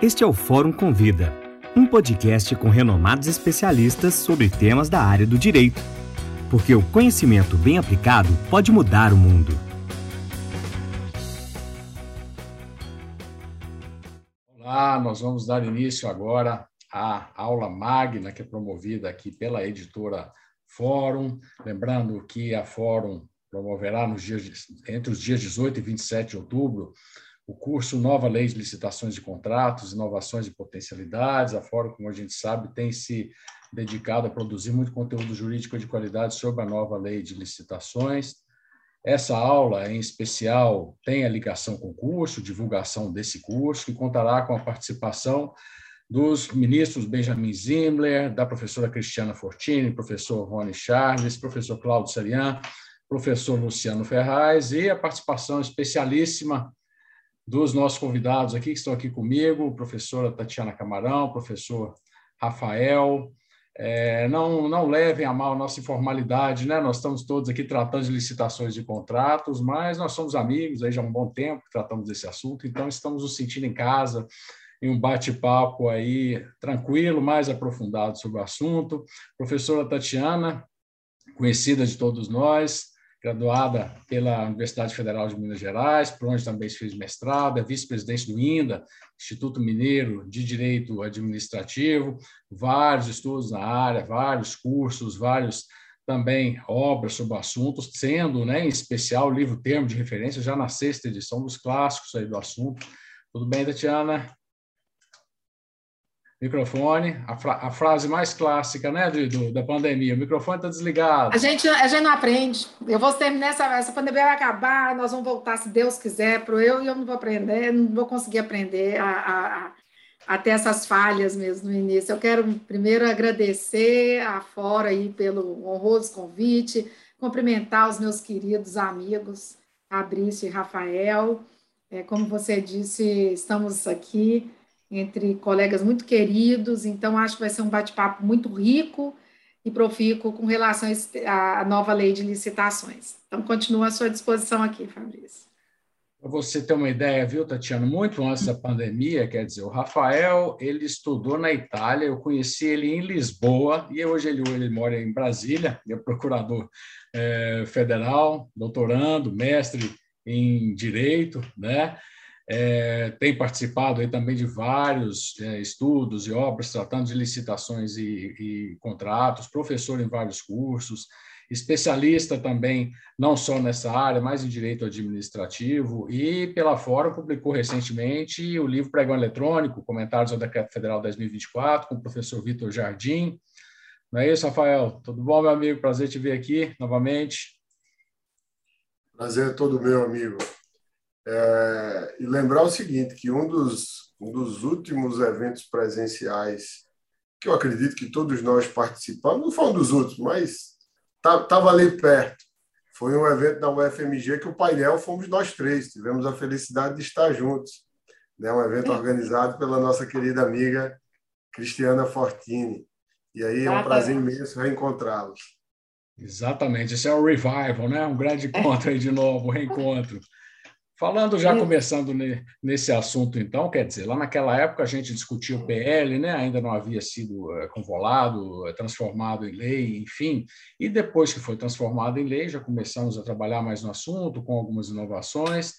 Este é o Fórum Convida, um podcast com renomados especialistas sobre temas da área do direito. Porque o conhecimento bem aplicado pode mudar o mundo. Olá, nós vamos dar início agora à aula magna que é promovida aqui pela editora Fórum. Lembrando que a Fórum promoverá nos dias, entre os dias 18 e 27 de outubro o curso Nova Lei de Licitações de Contratos, Inovações e Potencialidades. A Fórum, como a gente sabe, tem se dedicado a produzir muito conteúdo jurídico de qualidade sobre a nova lei de licitações. Essa aula, em especial, tem a ligação com o curso, divulgação desse curso, que contará com a participação dos ministros Benjamin Zimler, da professora Cristiana Fortini, professor Rony Charles, professor Cláudio Sarian, professor Luciano Ferraz e a participação especialíssima dos nossos convidados aqui, que estão aqui comigo, professora Tatiana Camarão, professor Rafael. É, não, não levem a mal a nossa informalidade, né? Nós estamos todos aqui tratando de licitações de contratos, mas nós somos amigos aí já há um bom tempo que tratamos desse assunto, então estamos nos sentindo em casa, em um bate-papo aí tranquilo, mais aprofundado sobre o assunto. Professora Tatiana, conhecida de todos nós, graduada pela Universidade Federal de Minas Gerais, por onde também fez mestrado, é vice-presidente do INDA, Instituto Mineiro de Direito Administrativo, vários estudos na área, vários cursos, vários também obras sobre o assunto, sendo, né, em especial, o livro termo de referência, já na sexta edição dos clássicos aí do assunto. Tudo bem, Tatiana? Microfone, a, fra a, frase mais clássica né, do, do da pandemia: o microfone está desligado. A gente, a gente não aprende. Eu vou terminar essa, essa pandemia, vai acabar, nós vamos voltar, se Deus quiser, para eu e eu não vou aprender, não vou conseguir aprender a, a, a, ter essas falhas mesmo no início. Eu quero primeiro agradecer a Fora aí pelo honroso convite, cumprimentar os meus queridos amigos, Fabrício e Rafael. É, como você disse, estamos aqui entre colegas muito queridos, então acho que vai ser um bate-papo muito rico e profícuo com relação à nova lei de licitações. Então, continuo à sua disposição aqui, Fabrício. Para você ter uma ideia, viu, Tatiana, muito antes da pandemia, quer dizer, o Rafael, ele estudou na Itália, eu conheci ele em Lisboa, e hoje ele, ele mora em Brasília, é procurador é, federal, doutorando, mestre em Direito, né? É, tem participado aí também de vários é, estudos e obras tratando de licitações e, e, contratos, professor em vários cursos, especialista também, não só nessa área, mas em direito administrativo, e pela Fora publicou recentemente o livro Pregão Eletrônico, Comentários ao Decreto Federal 2024, com o professor Vitor Jardim. Não é isso, Rafael? Tudo bom, meu amigo? Prazer te ver aqui novamente. Prazer é todo meu, amigo. É, e lembrar o seguinte, que um dos, um dos últimos eventos presenciais que eu acredito que todos nós participamos, não foi um dos últimos, mas estava tá, ali perto. Foi um evento da UFMG que o painel fomos nós três, tivemos a felicidade de estar juntos. Né? Um evento organizado pela nossa querida amiga Cristiana Fortini. E aí é um prazer imenso reencontrá-los. Exatamente, esse é o revival, né? Um grande encontro aí de novo, um reencontro. Falando já começando nesse assunto, então, quer dizer, lá naquela época a gente discutia o PL, né? ainda não havia sido eh, convolado, eh, transformado em lei, enfim, e depois que foi transformado em lei, já começamos a trabalhar mais no assunto, com algumas inovações.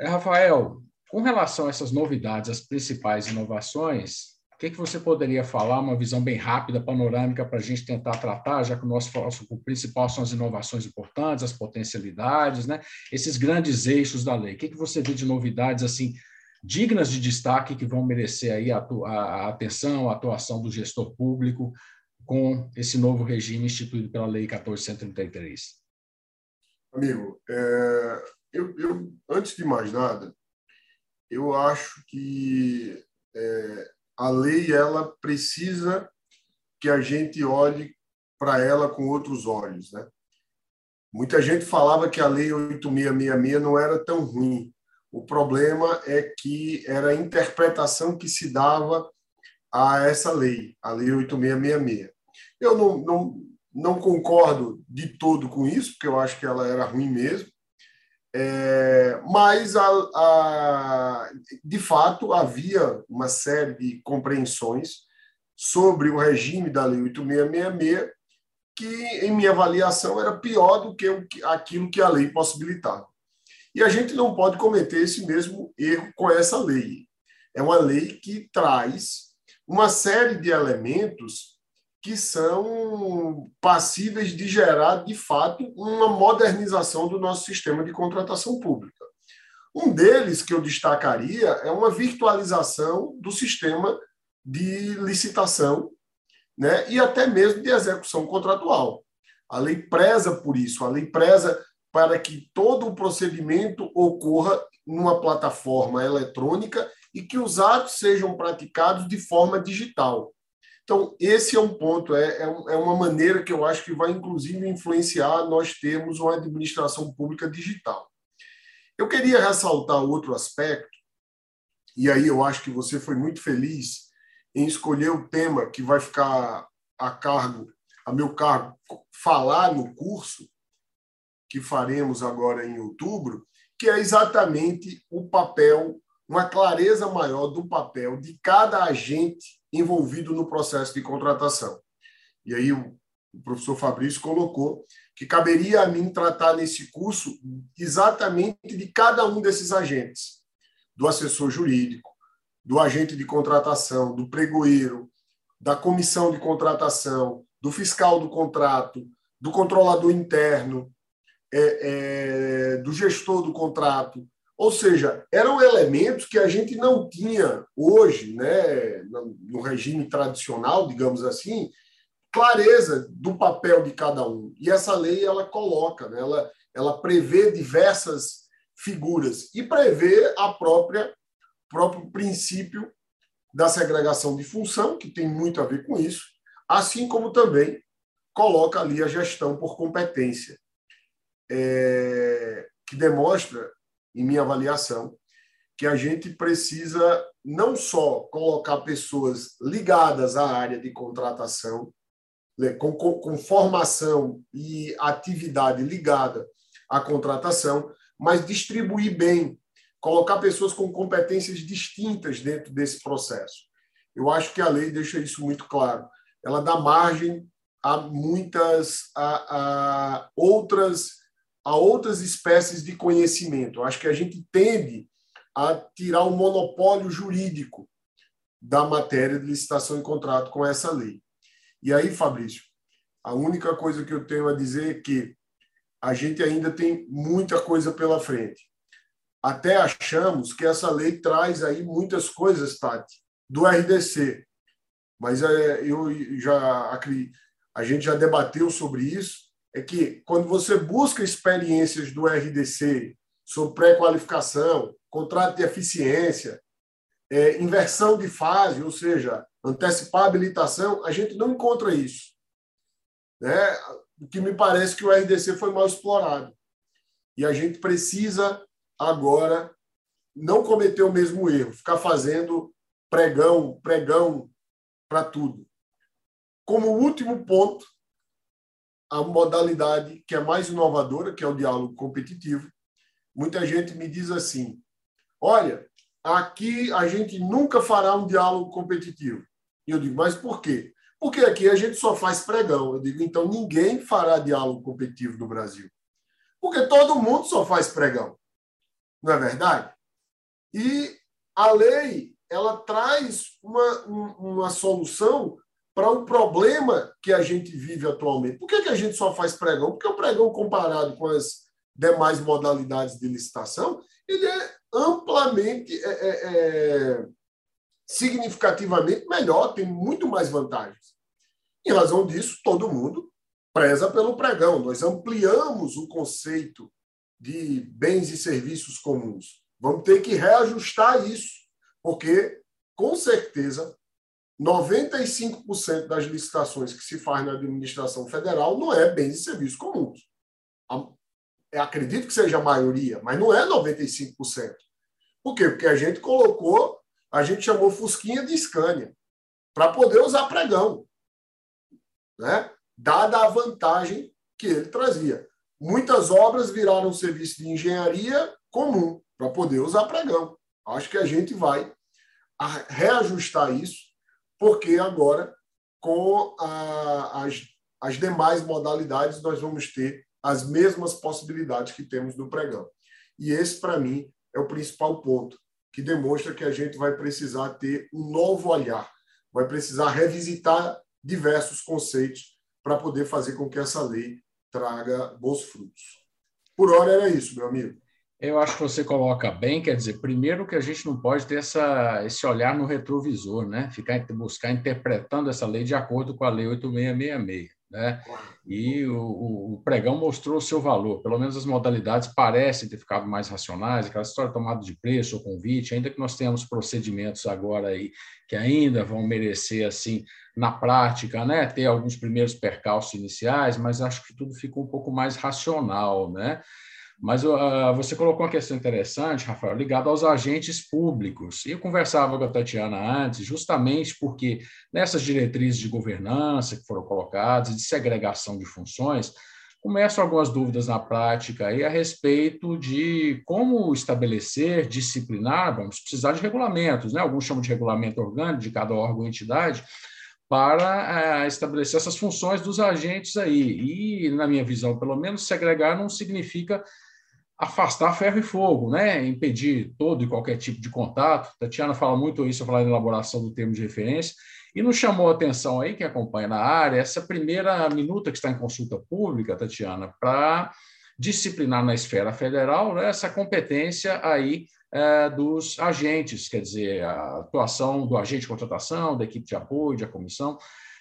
Eh, Rafael, com relação a essas novidades, as principais inovações, que, que você poderia falar, uma visão bem rápida, panorâmica, para a gente tentar tratar, já que o nosso o principal são as inovações importantes, as potencialidades, né? esses grandes eixos da lei. O que, que você vê de novidades assim dignas de destaque que vão merecer aí a, a, a atenção, a atuação do gestor público com esse novo regime instituído pela Lei 1433? Amigo, é, eu, eu, antes de mais nada, eu acho que é, a lei ela precisa que a gente olhe para ela com outros olhos, né? Muita gente falava que a lei 8666 não era tão ruim. O problema é que era a interpretação que se dava a essa lei, a lei 8666. Eu não, não, não concordo de todo com isso, porque eu acho que ela era ruim mesmo. É, mas a, a de fato, havia uma série de compreensões sobre o regime da Lei 8666 que, em minha avaliação, era pior do que aquilo que a lei possibilitava. E a gente não pode cometer esse mesmo erro com essa lei. É uma lei que traz uma série de elementos que são passíveis de gerar, de fato, uma modernização do nosso sistema de contratação pública. Um deles que eu destacaria é uma virtualização do sistema de licitação né, e até mesmo de execução contratual. A lei preza por isso, a lei preza para que todo o procedimento ocorra numa plataforma eletrônica e que os atos sejam praticados de forma digital. Então, esse é um ponto, é, é, é uma maneira que eu acho que vai, inclusive, influenciar nós termos uma administração pública digital. Eu queria ressaltar outro aspecto, e aí eu acho que você foi muito feliz em escolher o tema que vai ficar a cargo, a meu cargo, falar no curso que faremos agora em outubro, que é exatamente o papel, uma clareza maior do papel de cada agente envolvido no processo de contratação. E aí o professor Fabrício colocou que caberia a mim tratar nesse curso exatamente de cada um desses agentes, do assessor jurídico, do agente de contratação, do pregoeiro, da comissão de contratação, do fiscal do contrato, do controlador interno, é, é, do gestor do contrato. Ou seja, eram elementos que a gente não tinha hoje, né, no regime tradicional, digamos assim, clareza do papel de cada um. E essa lei ela coloca, né, ela, ela prevê diversas figuras e prevê a própria próprio princípio da segregação de função, que tem muito a ver com isso, assim como também coloca ali a gestão por competência, é, que demonstra, em minha avaliação, que a gente precisa não só colocar pessoas ligadas à área de contratação, né, com, com, com formação e atividade ligada à contratação, mas distribuir bem colocar pessoas com competências distintas dentro desse processo. Eu acho que a lei deixa isso muito claro. Ela dá margem a muitas a, a outras a outras espécies de conhecimento. Eu acho que a gente tende a tirar o monopólio jurídico da matéria de licitação e contrato com essa lei. E aí, Fabrício, a única coisa que eu tenho a dizer é que a gente ainda tem muita coisa pela frente até achamos que essa lei traz aí muitas coisas, Tati, do RDC. Mas é, eu já a gente já debateu sobre isso, é que quando você busca experiências do RDC sobre pré-qualificação, contrato de eficiência, é, inversão de fase, ou seja, antecipar a habilitação, a gente não encontra isso. Né? O que me parece que o RDC foi mal explorado. E a gente precisa agora não cometer o mesmo erro, ficar fazendo pregão, pregão para tudo. Como último ponto, a modalidade que é mais inovadora, que é o diálogo competitivo. Muita gente me diz assim: olha, aqui a gente nunca fará um diálogo competitivo. E eu digo, mas por quê? Porque aqui a gente só faz pregão. Eu digo, então ninguém fará diálogo competitivo no Brasil. Porque todo mundo só faz pregão não é verdade? E a lei ela traz uma, uma solução para um problema que a gente vive atualmente. Por que, que a gente só faz pregão? Porque o pregão, comparado com as demais modalidades de licitação, ele é amplamente, é, é, é, significativamente melhor, tem muito mais vantagens. Em razão disso, todo mundo preza pelo pregão. Nós ampliamos o conceito de bens e serviços comuns. Vamos ter que reajustar isso, porque, com certeza, 95% das licitações que se faz na administração federal não é bens e serviços comuns. Eu acredito que seja a maioria, mas não é 95%. Por quê? Porque a gente colocou, a gente chamou Fusquinha de Scania, para poder usar pregão, né? dada a vantagem que ele trazia. Muitas obras viraram serviço de engenharia comum para poder usar pregão. Acho que a gente vai reajustar isso, porque agora, com a, as, as demais modalidades, nós vamos ter as mesmas possibilidades que temos no pregão. E esse, para mim, é o principal ponto, que demonstra que a gente vai precisar ter um novo olhar, vai precisar revisitar diversos conceitos para poder fazer com que essa lei traga bons frutos. Por hora era isso, meu amigo. Eu acho que você coloca bem, quer dizer, primeiro que a gente não pode ter essa, esse olhar no retrovisor, né? Ficar buscar interpretando essa lei de acordo com a lei 8666, né? E o, o, pregão mostrou o seu valor, pelo menos as modalidades parecem ter ficado mais racionais, aquela história tomada de preço ou convite, ainda que nós tenhamos procedimentos agora aí que ainda vão merecer assim na prática, né, ter alguns primeiros percalços iniciais, mas acho que tudo ficou um pouco mais racional, né? Mas uh, você colocou uma questão interessante, Rafael, ligada aos agentes públicos. Eu conversava com a Tatiana antes, justamente porque nessas diretrizes de governança que foram colocadas, de segregação de funções, começam algumas dúvidas na prática aí a respeito de como estabelecer, disciplinar, vamos precisar de regulamentos, né? alguns chamam de regulamento orgânico de cada órgão ou entidade, para uh, estabelecer essas funções dos agentes aí. E, na minha visão, pelo menos, segregar não significa afastar ferro e fogo, né? impedir todo e qualquer tipo de contato. Tatiana fala muito isso, falar em elaboração do termo de referência, e nos chamou a atenção aí, quem acompanha na área, essa primeira minuta que está em consulta pública, Tatiana, para disciplinar na esfera federal né, essa competência aí é, dos agentes, quer dizer, a atuação do agente de contratação, da equipe de apoio, da comissão,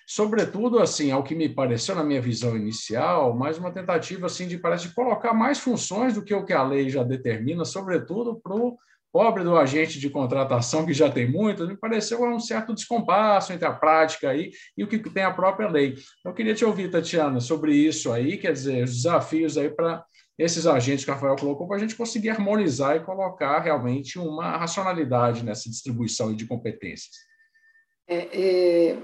sobretudo assim, ao que me pareceu na minha visão inicial, mais uma tentativa assim de parece colocar mais funções do que o que a lei já determina, sobretudo para o pobre do agente de contratação que já tem muito, me pareceu um certo descompasso entre a prática aí e o que tem a própria lei. Eu queria te ouvir, Tatiana, sobre isso aí, quer dizer, os desafios aí para esses agentes que o Rafael colocou, para a gente conseguir harmonizar e colocar realmente uma racionalidade nessa distribuição de competências. É, é,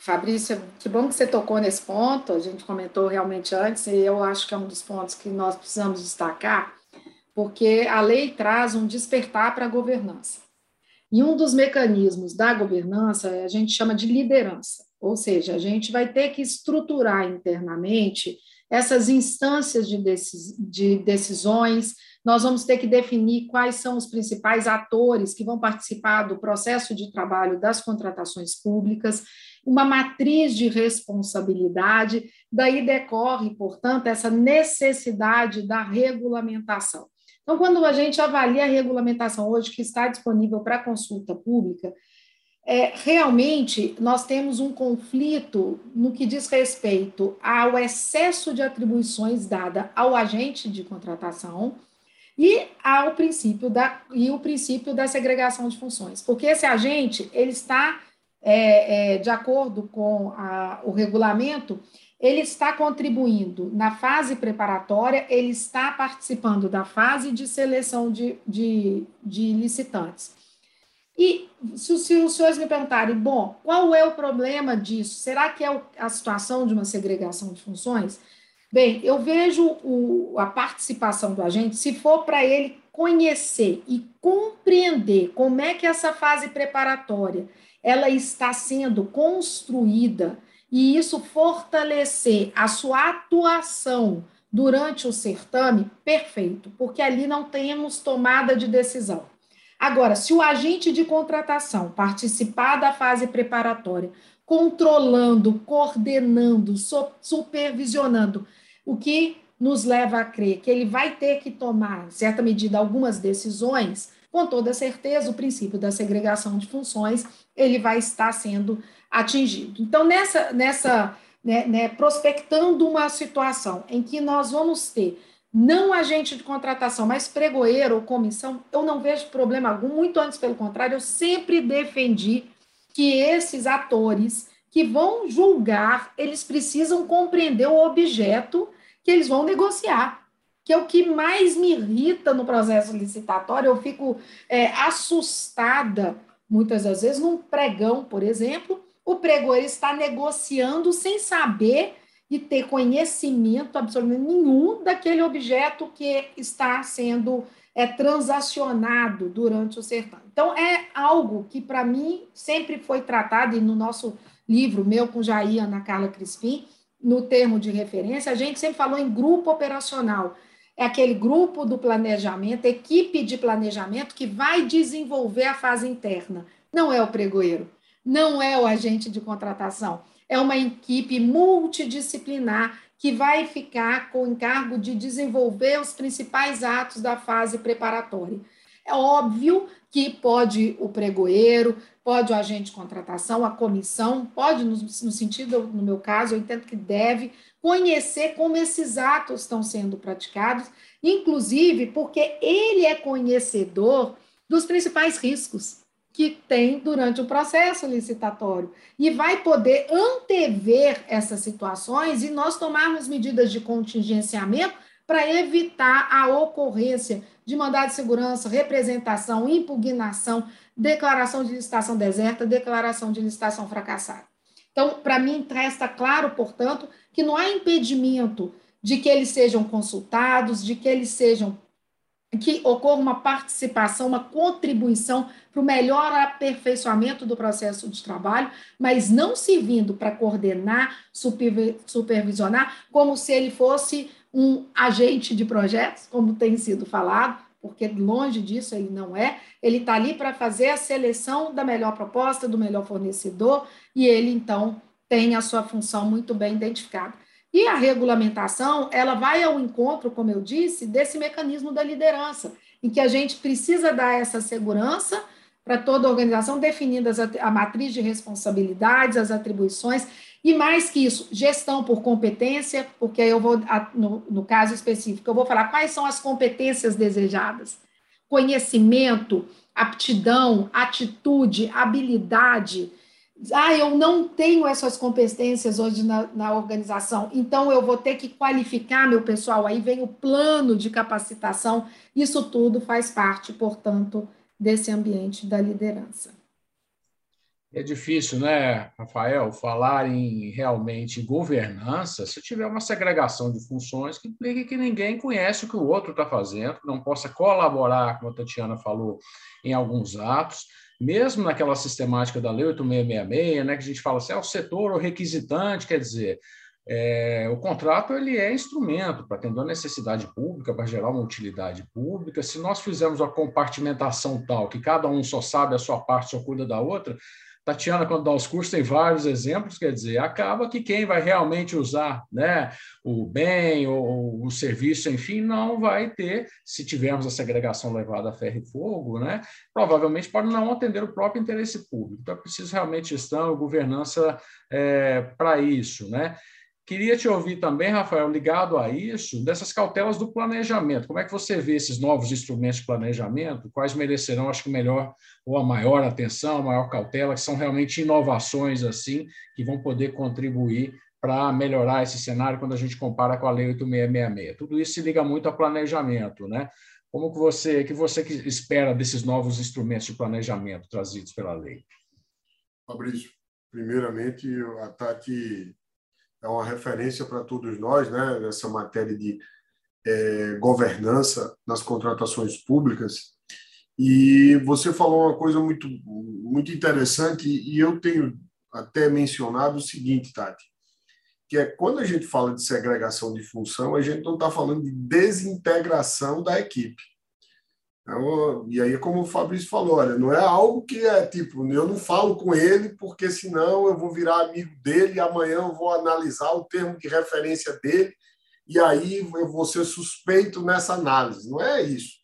Fabrícia, que bom que você tocou nesse ponto, a gente comentou realmente antes, e eu acho que é um dos pontos que nós precisamos destacar, porque a lei traz um despertar para a governança. E um dos mecanismos da governança a gente chama de liderança, ou seja, a gente vai ter que estruturar internamente essas instâncias de, decis, de decisões, nós vamos ter que definir quais são os principais atores que vão participar do processo de trabalho das contratações públicas, uma matriz de responsabilidade, daí decorre, portanto, essa necessidade da regulamentação. Então, quando a gente avalia a regulamentação hoje que está disponível para consulta pública, é, realmente nós temos um conflito no que diz respeito ao excesso de atribuições dada ao agente de contratação e ao princípio da e o princípio da segregação de funções, porque esse agente ele está é, é, de acordo com a, o regulamento, ele está contribuindo na fase preparatória, ele está participando da fase de seleção de, de, de licitantes. E se, se, os senhores me perguntarem, bom, qual é o problema disso? Será que é a situação de uma segregação de funções? Bem, eu vejo o, a participação do agente, se for para ele conhecer e compreender como é que essa fase preparatória ela está sendo construída e isso fortalecer a sua atuação durante o certame, perfeito, porque ali não temos tomada de decisão. Agora, se o agente de contratação participar da fase preparatória, controlando, coordenando, supervisionando, o que nos leva a crer que ele vai ter que tomar, em certa medida, algumas decisões, com toda certeza, o princípio da segregação de funções ele vai estar sendo atingido. Então, nessa, nessa né, né, prospectando uma situação em que nós vamos ter não agente de contratação, mas pregoeiro ou comissão, eu não vejo problema algum, muito antes pelo contrário, eu sempre defendi que esses atores que vão julgar, eles precisam compreender o objeto que eles vão negociar que é o que mais me irrita no processo licitatório. Eu fico é, assustada, muitas das vezes, num pregão, por exemplo, o pregoeiro está negociando sem saber e ter conhecimento absolutamente nenhum daquele objeto que está sendo é transacionado durante o sertão. Então, é algo que, para mim, sempre foi tratado, e no nosso livro, meu com Jair Ana Carla Crispim, no termo de referência, a gente sempre falou em grupo operacional. É aquele grupo do planejamento, equipe de planejamento que vai desenvolver a fase interna. Não é o pregoeiro, não é o agente de contratação. É uma equipe multidisciplinar que vai ficar com o encargo de desenvolver os principais atos da fase preparatória. É óbvio que pode o pregoeiro, pode o agente de contratação, a comissão, pode, no, no sentido, no meu caso, eu entendo que deve conhecer como esses atos estão sendo praticados, inclusive porque ele é conhecedor dos principais riscos que tem durante o processo licitatório e vai poder antever essas situações e nós tomarmos medidas de contingenciamento para evitar a ocorrência de mandado de segurança, representação, impugnação, declaração de licitação deserta, declaração de licitação fracassada. Então, para mim, resta claro, portanto, que não há impedimento de que eles sejam consultados, de que eles sejam que ocorra uma participação, uma contribuição para o melhor aperfeiçoamento do processo de trabalho, mas não servindo para coordenar, supervisionar, como se ele fosse um agente de projetos, como tem sido falado, porque longe disso ele não é. Ele está ali para fazer a seleção da melhor proposta, do melhor fornecedor, e ele, então, tem a sua função muito bem identificada. E a regulamentação, ela vai ao encontro, como eu disse, desse mecanismo da liderança, em que a gente precisa dar essa segurança para toda a organização, definindo a matriz de responsabilidades, as atribuições, e mais que isso, gestão por competência, porque eu vou, no, no caso específico, eu vou falar quais são as competências desejadas. Conhecimento, aptidão, atitude, habilidade, ah, eu não tenho essas competências hoje na, na, organização, então eu vou ter que qualificar meu pessoal. Aí vem o plano de capacitação, isso tudo faz parte, portanto, desse ambiente da liderança. É difícil, né, Rafael, falar em realmente governança se tiver uma segregação de funções que implique que ninguém conhece o que o outro está fazendo, não possa colaborar, como a Tatiana falou, em alguns atos mesmo naquela sistemática da Lei 8666, né, que a gente fala assim, é o setor ou requisitante, quer dizer, é, o contrato ele é instrumento para atender a necessidade pública, para gerar uma utilidade pública. Se nós fizermos uma compartimentação tal que cada um só sabe a sua parte, só cuida da outra, Tatiana, quando dá os cursos, tem vários exemplos, quer dizer, acaba que quem vai realmente usar né, o bem ou o serviço, enfim, não vai ter, se tivermos a segregação levada a ferro e fogo, né, provavelmente pode não atender o próprio interesse público. Então, é preciso realmente gestão, governança é, para isso. Né? Queria te ouvir também, Rafael, ligado a isso, dessas cautelas do planejamento. Como é que você vê esses novos instrumentos de planejamento? Quais merecerão, acho que, melhor ou a maior atenção, a maior cautela, que são realmente inovações assim que vão poder contribuir para melhorar esse cenário quando a gente compara com a Lei 8666. Tudo isso se liga muito ao planejamento, né? Como que você, que você espera desses novos instrumentos de planejamento trazidos pela lei? Fabrício, primeiramente, a Tati é uma referência para todos nós, né, nessa matéria de é, governança nas contratações públicas. E você falou uma coisa muito, muito interessante, e eu tenho até mencionado o seguinte, Tati, que é quando a gente fala de segregação de função, a gente não está falando de desintegração da equipe. Então, e aí, como o Fabrício falou, olha, não é algo que é tipo, eu não falo com ele porque senão eu vou virar amigo dele e amanhã eu vou analisar o termo de referência dele e aí eu vou ser suspeito nessa análise. Não é isso.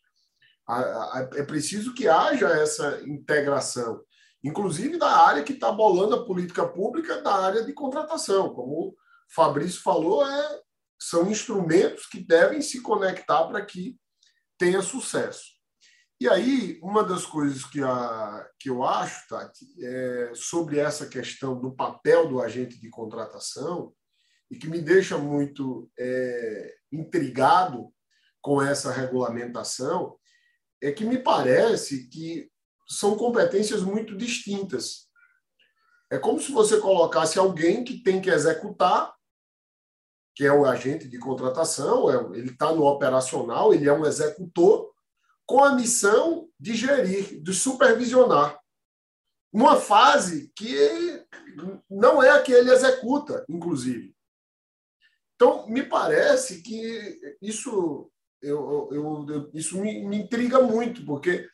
É preciso que haja essa integração, inclusive da área que está bolando a política pública da área de contratação. Como o Fabrício falou, é, são instrumentos que devem se conectar para que tenha sucesso. E aí, uma das coisas que, a, que eu acho, Tati, é sobre essa questão do papel do agente de contratação, e que me deixa muito é, intrigado com essa regulamentação, é que me parece que são competências muito distintas. É como se você colocasse alguém que tem que executar, que é o agente de contratação, é, ele está no operacional, ele é um executor, com a missão de gerir, de supervisionar. Uma fase que não é a que ele executa, inclusive. Então, me parece que isso, eu, eu, eu isso me, me intriga muito, porque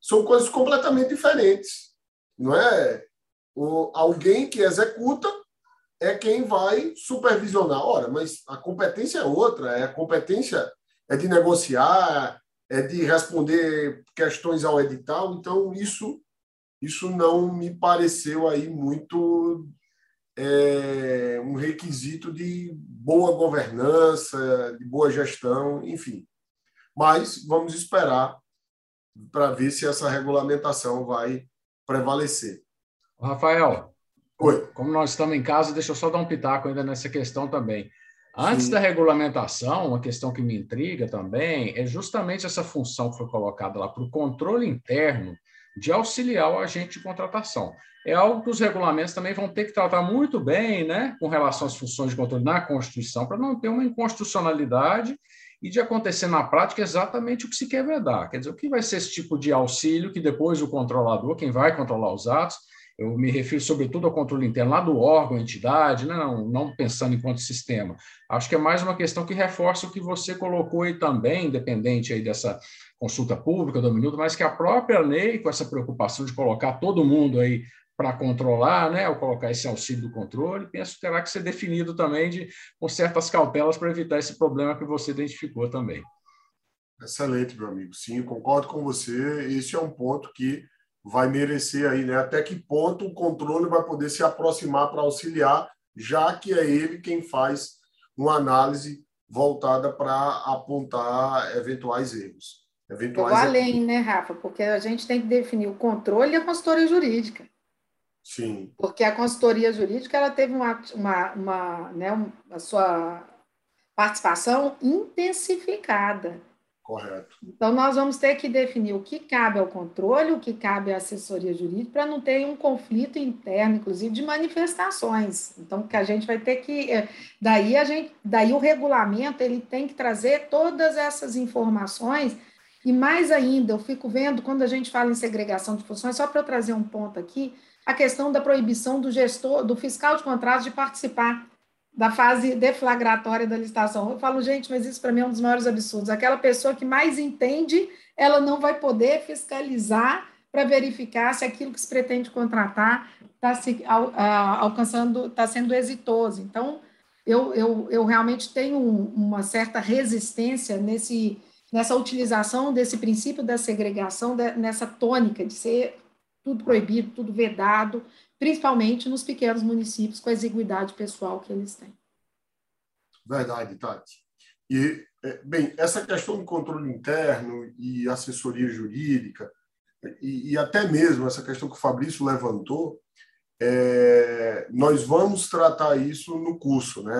são coisas completamente diferentes. Não é? O, alguém que executa é quem vai supervisionar. Ora, mas a competência é outra, é a competência é de negociar, é de responder questões ao edital. Então, isso, isso não me pareceu aí muito é, um requisito de boa governança, de boa gestão, enfim. Mas vamos esperar para ver se essa regulamentação vai prevalecer. Rafael, Oi. como nós estamos em casa, deixa eu só dar um pitaco ainda nessa questão também. Antes Sim. da regulamentação, uma questão que me intriga também é justamente essa função que foi colocada lá para o controle interno de auxiliar o agente de contratação. É algo que os regulamentos também vão ter que tratar muito bem, né, com relação às funções de controle na Constituição, para não ter uma inconstitucionalidade e de acontecer na prática exatamente o que se quer vedar. Quer dizer, o que vai ser esse tipo de auxílio que depois o controlador, quem vai controlar os atos, eu me refiro sobretudo ao controle interno lá do órgão, entidade, né? não, não pensando enquanto sistema. Acho que é mais uma questão que reforça o que você colocou aí também, independente aí dessa consulta pública do minuto, mas que a própria lei, com essa preocupação de colocar todo mundo aí para controlar, né, ou colocar esse auxílio do controle, penso que terá que ser definido também de, com certas cautelas para evitar esse problema que você identificou também. Excelente, meu amigo. Sim, concordo com você. Esse é um ponto que vai merecer aí, né? Até que ponto o controle vai poder se aproximar para auxiliar, já que é ele quem faz uma análise voltada para apontar eventuais erros. Eventuais Eu além, né, Rafa? Porque a gente tem que definir o controle e a consultoria jurídica. Sim. Porque a consultoria jurídica ela teve uma, uma, uma, né, a sua participação intensificada. Correto. Então, nós vamos ter que definir o que cabe ao controle, o que cabe à assessoria jurídica, para não ter um conflito interno, inclusive, de manifestações. Então, que a gente vai ter que. É, daí, a gente, daí o regulamento ele tem que trazer todas essas informações. E mais ainda, eu fico vendo, quando a gente fala em segregação de funções, só para eu trazer um ponto aqui, a questão da proibição do gestor, do fiscal de contratos de participar da fase deflagratória da licitação. Eu falo, gente, mas isso para mim é um dos maiores absurdos. Aquela pessoa que mais entende, ela não vai poder fiscalizar para verificar se aquilo que se pretende contratar está se alcançando, está sendo exitoso. Então, eu, eu, eu realmente tenho uma certa resistência nesse, nessa utilização desse princípio da segregação, nessa tônica de ser tudo proibido, tudo vedado, principalmente nos pequenos municípios com a exiguidade pessoal que eles têm. Verdade, Tati. E, é, bem, essa questão do controle interno e assessoria jurídica, e, e até mesmo essa questão que o Fabrício levantou, é, nós vamos tratar isso no curso, né?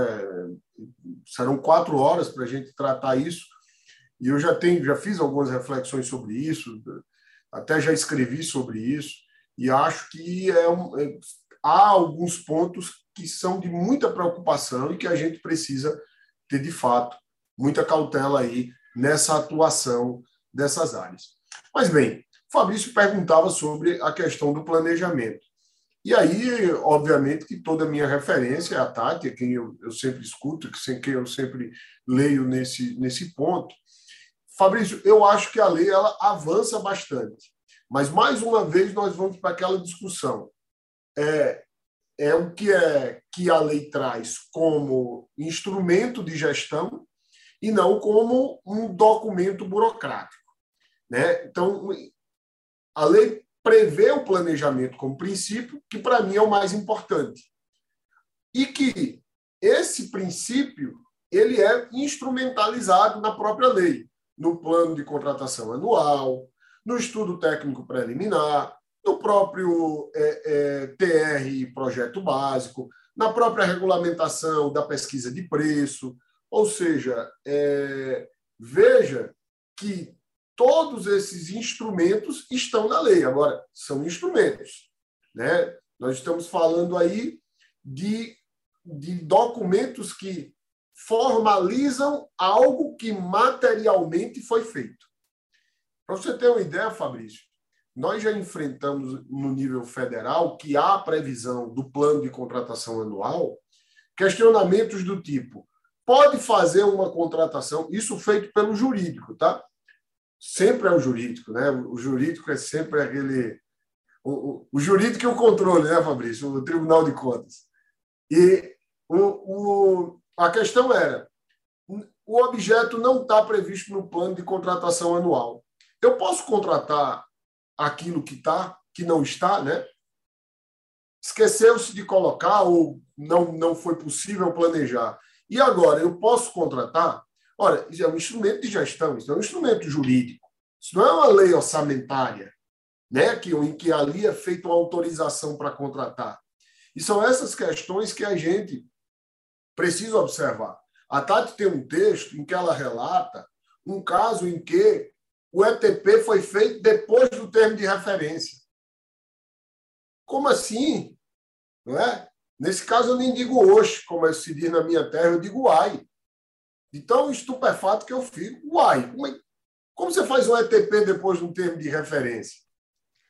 Serão quatro horas para a gente tratar isso, e eu já tenho, já fiz algumas reflexões sobre isso, até já escrevi sobre isso, e acho que é, um, é há alguns pontos que são de muita preocupação e que a gente precisa ter, de fato, muita cautela aí nessa atuação dessas áreas. Mas, bem, Fabrício perguntava sobre a questão do planejamento. E aí, obviamente, que toda a minha referência é a Tati, é quem eu, eu sempre escuto, que quem eu sempre leio nesse, nesse ponto. Fabrício, eu acho que a lei ela avança bastante. Mas, mais uma vez, nós vamos para aquela discussão. É, é o que, é, que a lei traz como instrumento de gestão e não como um documento burocrático. Né? Então, a lei prevê o planejamento como princípio, que para mim é o mais importante. E que esse princípio ele é instrumentalizado na própria lei, no plano de contratação anual, no estudo técnico preliminar, no próprio é, é, TR projeto básico, na própria regulamentação da pesquisa de preço. Ou seja, é, veja que todos esses instrumentos estão na lei. Agora, são instrumentos. Né? Nós estamos falando aí de, de documentos que formalizam algo que materialmente foi feito. Para você ter uma ideia, Fabrício, nós já enfrentamos no nível federal que há previsão do plano de contratação anual questionamentos do tipo: pode fazer uma contratação, isso feito pelo jurídico, tá? Sempre é o jurídico, né? O jurídico é sempre aquele. O, o, o jurídico e o controle, né, Fabrício? O Tribunal de Contas. E o, o, a questão era: o objeto não está previsto no plano de contratação anual. Eu posso contratar aquilo que está, que não está, né? Esqueceu-se de colocar ou não, não foi possível planejar. E agora, eu posso contratar? Olha, isso é um instrumento de gestão, isso é um instrumento jurídico. Isso não é uma lei orçamentária, né? que, em que ali é feita uma autorização para contratar. E são essas questões que a gente precisa observar. A Tati tem um texto em que ela relata um caso em que o ETP foi feito depois do termo de referência. Como assim? Não é? Nesse caso, eu nem digo hoje, como se diz na minha terra, eu digo uai. Então, estupefato que eu fico. Uai, como, é, como você faz um ETP depois de um termo de referência?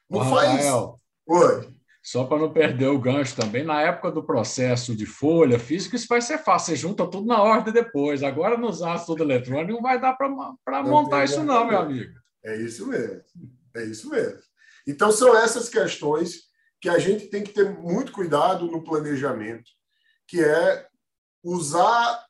Não Ô, faz. Rafael, Oi. Só para não perder o gancho também, na época do processo de folha física, isso vai ser fácil, você junta tudo na ordem depois. Agora, nos atos tudo eletrônico, não vai dar para montar isso, não, meu amigo. É isso mesmo. É isso mesmo. Então, são essas questões que a gente tem que ter muito cuidado no planejamento, que é usar,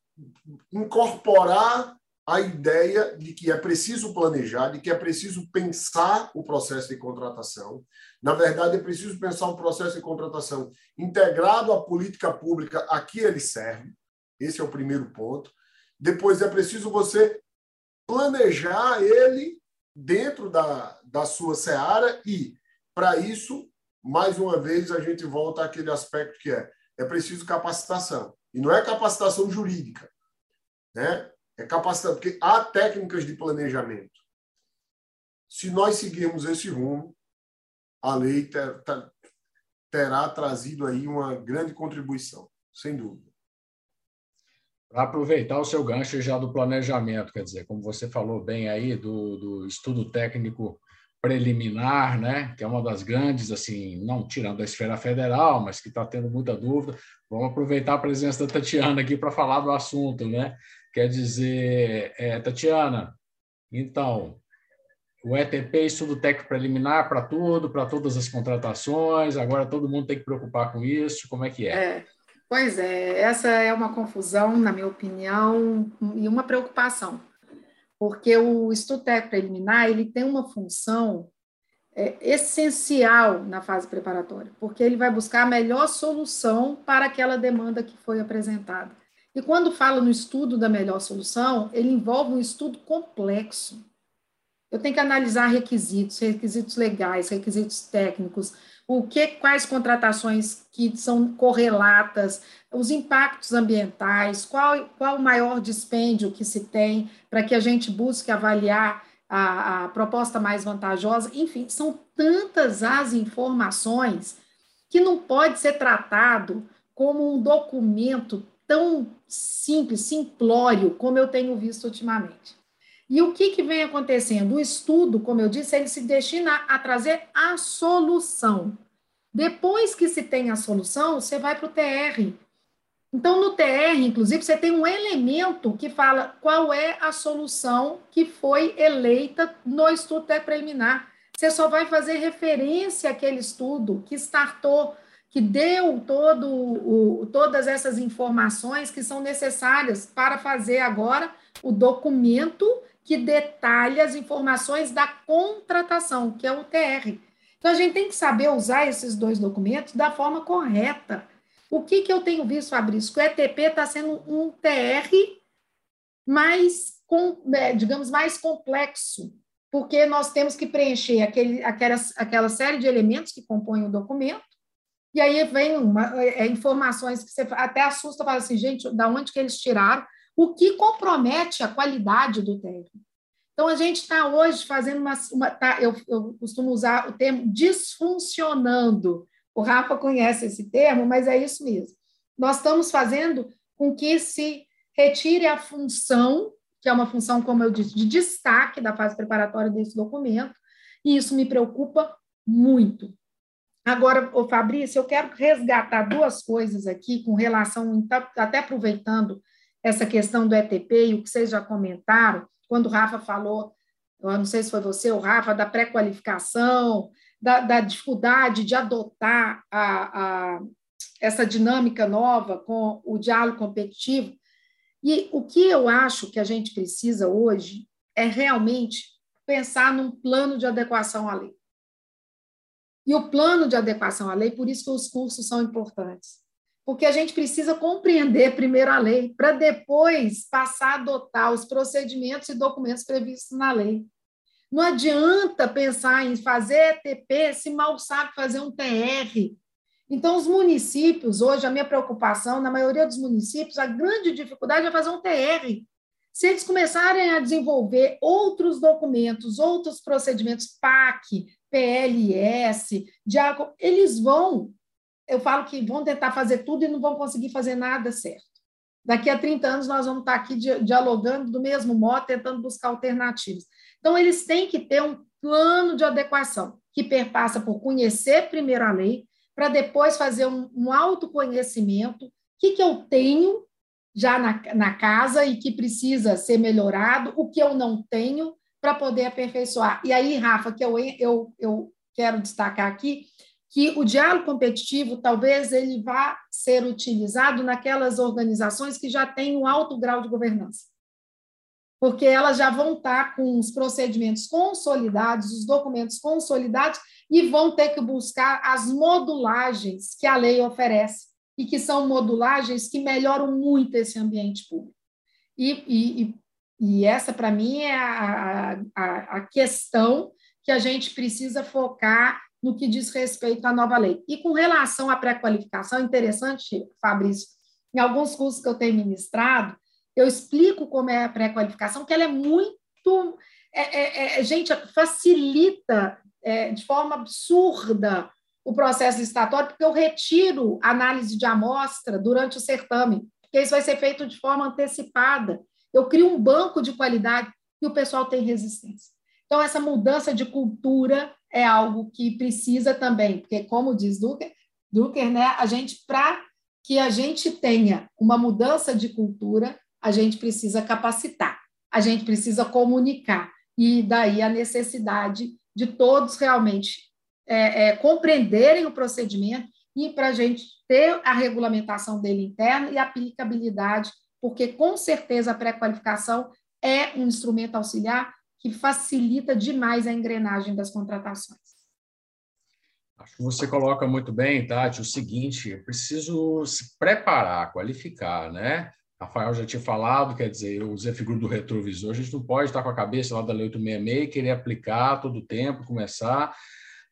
incorporar a ideia de que é preciso planejar, de que é preciso pensar o processo de contratação. Na verdade, é preciso pensar o processo de contratação integrado à política pública a que ele serve. Esse é o primeiro ponto. Depois, é preciso você planejar ele dentro da, da sua seara e, para isso, mais uma vez, a gente volta àquele aspecto que é é preciso capacitação. E não é capacitação jurídica, né? É capacitação, porque há técnicas de planejamento. Se nós seguirmos esse rumo, a lei ter, ter, terá trazido aí uma grande contribuição, sem dúvida. Para aproveitar o seu gancho já do planejamento, quer dizer, como você falou bem aí, do, do estudo técnico preliminar, né, que é uma das grandes, assim, não tirando a esfera federal, mas que está tendo muita dúvida. Vamos aproveitar a presença da Tatiana aqui para falar do assunto, né? Quer dizer, é, Tatiana, então, o ETP, estudo técnico preliminar para tudo, para todas as contratações, agora todo mundo tem que preocupar com isso, como é que é? é? Pois é, essa é uma confusão, na minha opinião, e uma preocupação porque o estudo técnico preliminar ele tem uma função é, essencial na fase preparatória, porque ele vai buscar a melhor solução para aquela demanda que foi apresentada. E quando fala no estudo da melhor solução, ele envolve um estudo complexo. Eu tenho que analisar requisitos, requisitos legais, requisitos técnicos, o que, quais contratações que são correlatas, os impactos ambientais, qual, qual o maior dispêndio que se tem para que a gente busque avaliar a, a proposta mais vantajosa. Enfim, são tantas as informações que não pode ser tratado como um documento tão simples, simplório, como eu tenho visto ultimamente. E o que, que vem acontecendo? O estudo, como eu disse, ele se destina a trazer a solução. Depois que se tem a solução, você vai para o TR. Então, no TR, inclusive, você tem um elemento que fala qual é a solução que foi eleita no estudo preliminar. Você só vai fazer referência àquele estudo que startou, que deu todo o, todas essas informações que são necessárias para fazer agora o documento que detalha as informações da contratação, que é o TR. Então, a gente tem que saber usar esses dois documentos da forma correta. O que, que eu tenho visto, Fabrício? Que o ETP está sendo um TR mais, com, né, digamos, mais complexo, porque nós temos que preencher aquele, aquela, aquela série de elementos que compõem o documento, e aí vem uma, é, informações que você até assusta, fala assim, gente, da onde que eles tiraram? o que compromete a qualidade do técnico. Então, a gente está hoje fazendo uma. uma tá, eu, eu costumo usar o termo disfuncionando. O Rafa conhece esse termo, mas é isso mesmo. Nós estamos fazendo com que se retire a função que é uma função, como eu disse, de destaque da fase preparatória desse documento, e isso me preocupa muito. Agora, o Fabrício, eu quero resgatar duas coisas aqui com relação, até aproveitando essa questão do ETP e o que vocês já comentaram, quando o Rafa falou, eu não sei se foi você ou Rafa, da pré-qualificação, da, da, dificuldade de adotar a, a, essa dinâmica nova com o diálogo competitivo. E o que eu acho que a gente precisa hoje é realmente pensar num plano de adequação à lei. E o plano de adequação à lei, por isso que os cursos são importantes. Porque a gente precisa compreender primeiro a lei, para depois passar a adotar os procedimentos e documentos previstos na lei. Não adianta pensar em fazer ETP se mal sabe fazer um TR. Então, os municípios, hoje, a minha preocupação, na maioria dos municípios, a grande dificuldade é fazer um TR. Se eles começarem a desenvolver outros documentos, outros procedimentos, PAC, PLS, Diaco, eles vão, eu falo que vão tentar fazer tudo e não vão conseguir fazer nada certo. Daqui a 30 anos, nós vamos estar aqui dialogando do mesmo modo, tentando buscar alternativas. Então, eles têm que ter um plano de adequação, que perpassa por conhecer primeiro a lei, para depois fazer um, um autoconhecimento, o que, que eu tenho já na, na casa e que precisa ser melhorado, o que eu não tenho para poder aperfeiçoar. E aí, Rafa, que eu, eu, eu quero destacar aqui, que o diálogo competitivo talvez ele vá ser utilizado naquelas organizações que já têm um alto grau de governança porque elas já vão estar com os procedimentos consolidados, os documentos consolidados, e vão ter que buscar as modulagens que a lei oferece, e que são modulagens que melhoram muito esse ambiente público. E, e, e essa, para mim, é a, a, a questão que a gente precisa focar no que diz respeito à nova lei. E com relação à pré-qualificação, interessante, Fabrício, em alguns cursos que eu tenho ministrado, eu explico como é a pré-qualificação, que ela é muito. É, é, é, gente, facilita é, de forma absurda o processo licitatório, porque eu retiro análise de amostra durante o certame, porque isso vai ser feito de forma antecipada. Eu crio um banco de qualidade e o pessoal tem resistência. Então, essa mudança de cultura é algo que precisa também, porque, como diz Drucker, Drucker né, a gente, para que a gente tenha uma mudança de cultura, a gente precisa capacitar, a gente precisa comunicar, e daí a necessidade de todos realmente é, é, compreenderem o procedimento e para a gente ter a regulamentação dele interna e aplicabilidade, porque com certeza a pré-qualificação é um instrumento auxiliar que facilita demais a engrenagem das contratações. Acho que você coloca muito bem, Tati, o seguinte: eu preciso se preparar, qualificar, né? Rafael já tinha falado, quer dizer, usei a figura do retrovisor, a gente não pode estar com a cabeça lá da Lei 866 e querer aplicar todo o tempo, começar.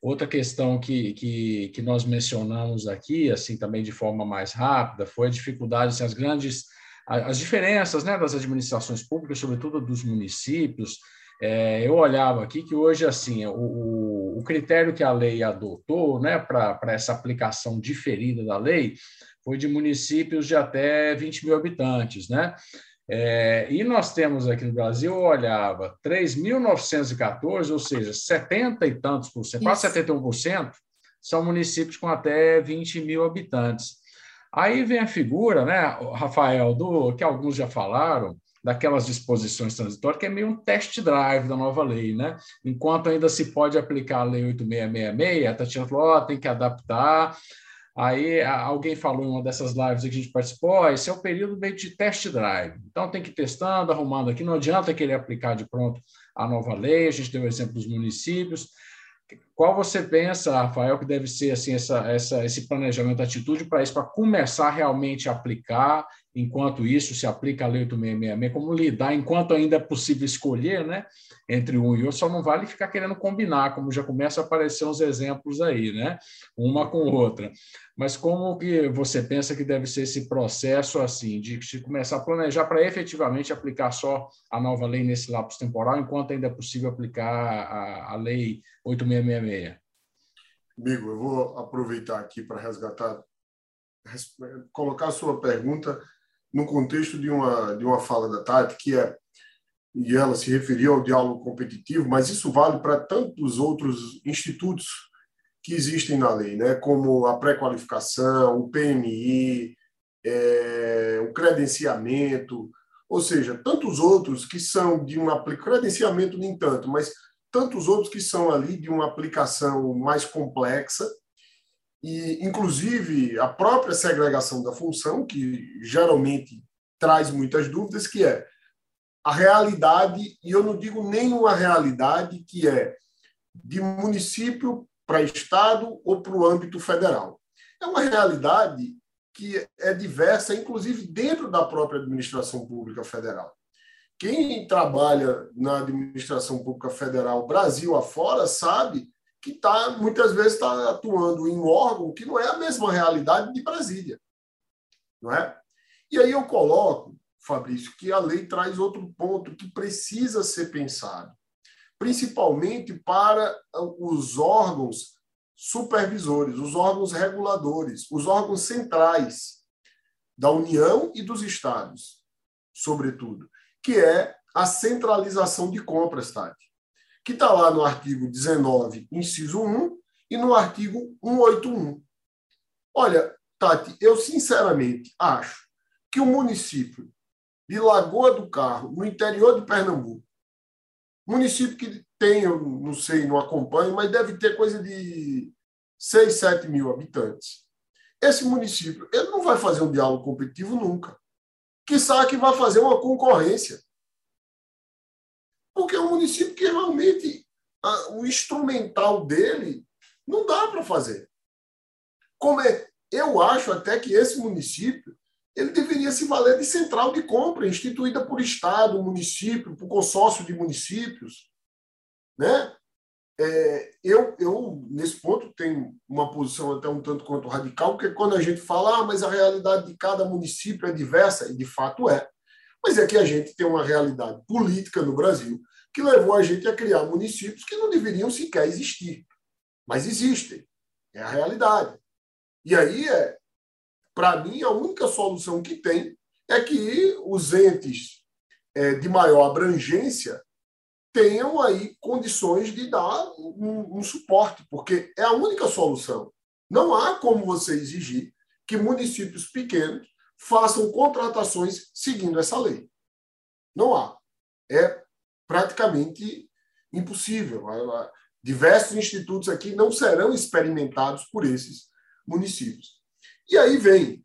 Outra questão que, que, que nós mencionamos aqui, assim, também de forma mais rápida, foi a dificuldade, assim, as grandes, as diferenças né, das administrações públicas, sobretudo dos municípios. É, eu olhava aqui que hoje, assim, o, o critério que a lei adotou né, para essa aplicação diferida da lei foi de municípios de até 20 mil habitantes, né? É, e nós temos aqui no Brasil, eu olhava, 3.914, ou seja, 70 e tantos por cento, quase 71%, são municípios com até 20 mil habitantes. Aí vem a figura, né, Rafael, do que alguns já falaram, daquelas disposições transitórias, que é meio um test drive da nova lei, né? Enquanto ainda se pode aplicar a Lei 8666, a Tatiana falou, oh, tem que adaptar, Aí alguém falou em uma dessas lives que a gente participou, esse é o período meio de test drive. Então tem que ir testando, arrumando aqui, não adianta querer aplicar de pronto a nova lei, a gente deu o exemplo dos municípios. Qual você pensa, Rafael, que deve ser assim essa, essa esse planejamento, atitude para isso, para começar realmente a aplicar enquanto isso se aplica a Lei 8666, como lidar, enquanto ainda é possível escolher, né, entre um e outro, só não vale ficar querendo combinar, como já começa a aparecer uns exemplos aí, né, uma com outra. Mas como que você pensa que deve ser esse processo, assim, de, de começar a planejar para efetivamente aplicar só a nova lei nesse lapso temporal, enquanto ainda é possível aplicar a, a Lei 8666? Amigo, eu vou aproveitar aqui para resgatar, colocar a sua pergunta no contexto de uma, de uma fala da Tati, que é e ela se referiu ao diálogo competitivo, mas isso vale para tantos outros institutos que existem na lei, né? como a pré-qualificação, o PMI, é, o credenciamento, ou seja, tantos outros que são de um credenciamento nem tanto, mas tantos outros que são ali de uma aplicação mais complexa e inclusive a própria segregação da função que geralmente traz muitas dúvidas que é a realidade e eu não digo nem uma realidade que é de município para estado ou para o âmbito federal é uma realidade que é diversa, inclusive dentro da própria administração pública federal. Quem trabalha na administração pública federal Brasil afora sabe que tá, muitas vezes está atuando em um órgão que não é a mesma realidade de Brasília. Não é? E aí eu coloco, Fabrício, que a lei traz outro ponto que precisa ser pensado, principalmente para os órgãos supervisores, os órgãos reguladores, os órgãos centrais da União e dos estados, sobretudo, que é a centralização de compras, Tati, que está lá no artigo 19, inciso 1, e no artigo 181. Olha, Tati, eu sinceramente acho que o município de Lagoa do Carro, no interior de Pernambuco, município que tem, eu não sei, não acompanho, mas deve ter coisa de 6, 7 mil habitantes. Esse município ele não vai fazer um diálogo competitivo nunca. Quiçá que vai fazer uma concorrência. Porque é um município que realmente a, o instrumental dele não dá para fazer. Como é, eu acho até que esse município ele deveria se valer de central de compra, instituída por Estado, município, por consórcio de municípios. Né? É, eu, eu, nesse ponto, tenho uma posição até um tanto quanto radical, porque quando a gente fala, ah, mas a realidade de cada município é diversa, e de fato é. Mas é que a gente tem uma realidade política no Brasil que levou a gente a criar municípios que não deveriam sequer existir. Mas existem. É a realidade. E aí, é, para mim, a única solução que tem é que os entes é, de maior abrangência tenham aí condições de dar um, um, suporte, porque é a única solução. Não há como você exigir que municípios pequenos façam contratações seguindo essa lei. Não há. É praticamente impossível. Diversos institutos aqui não serão experimentados por esses municípios. E aí vem.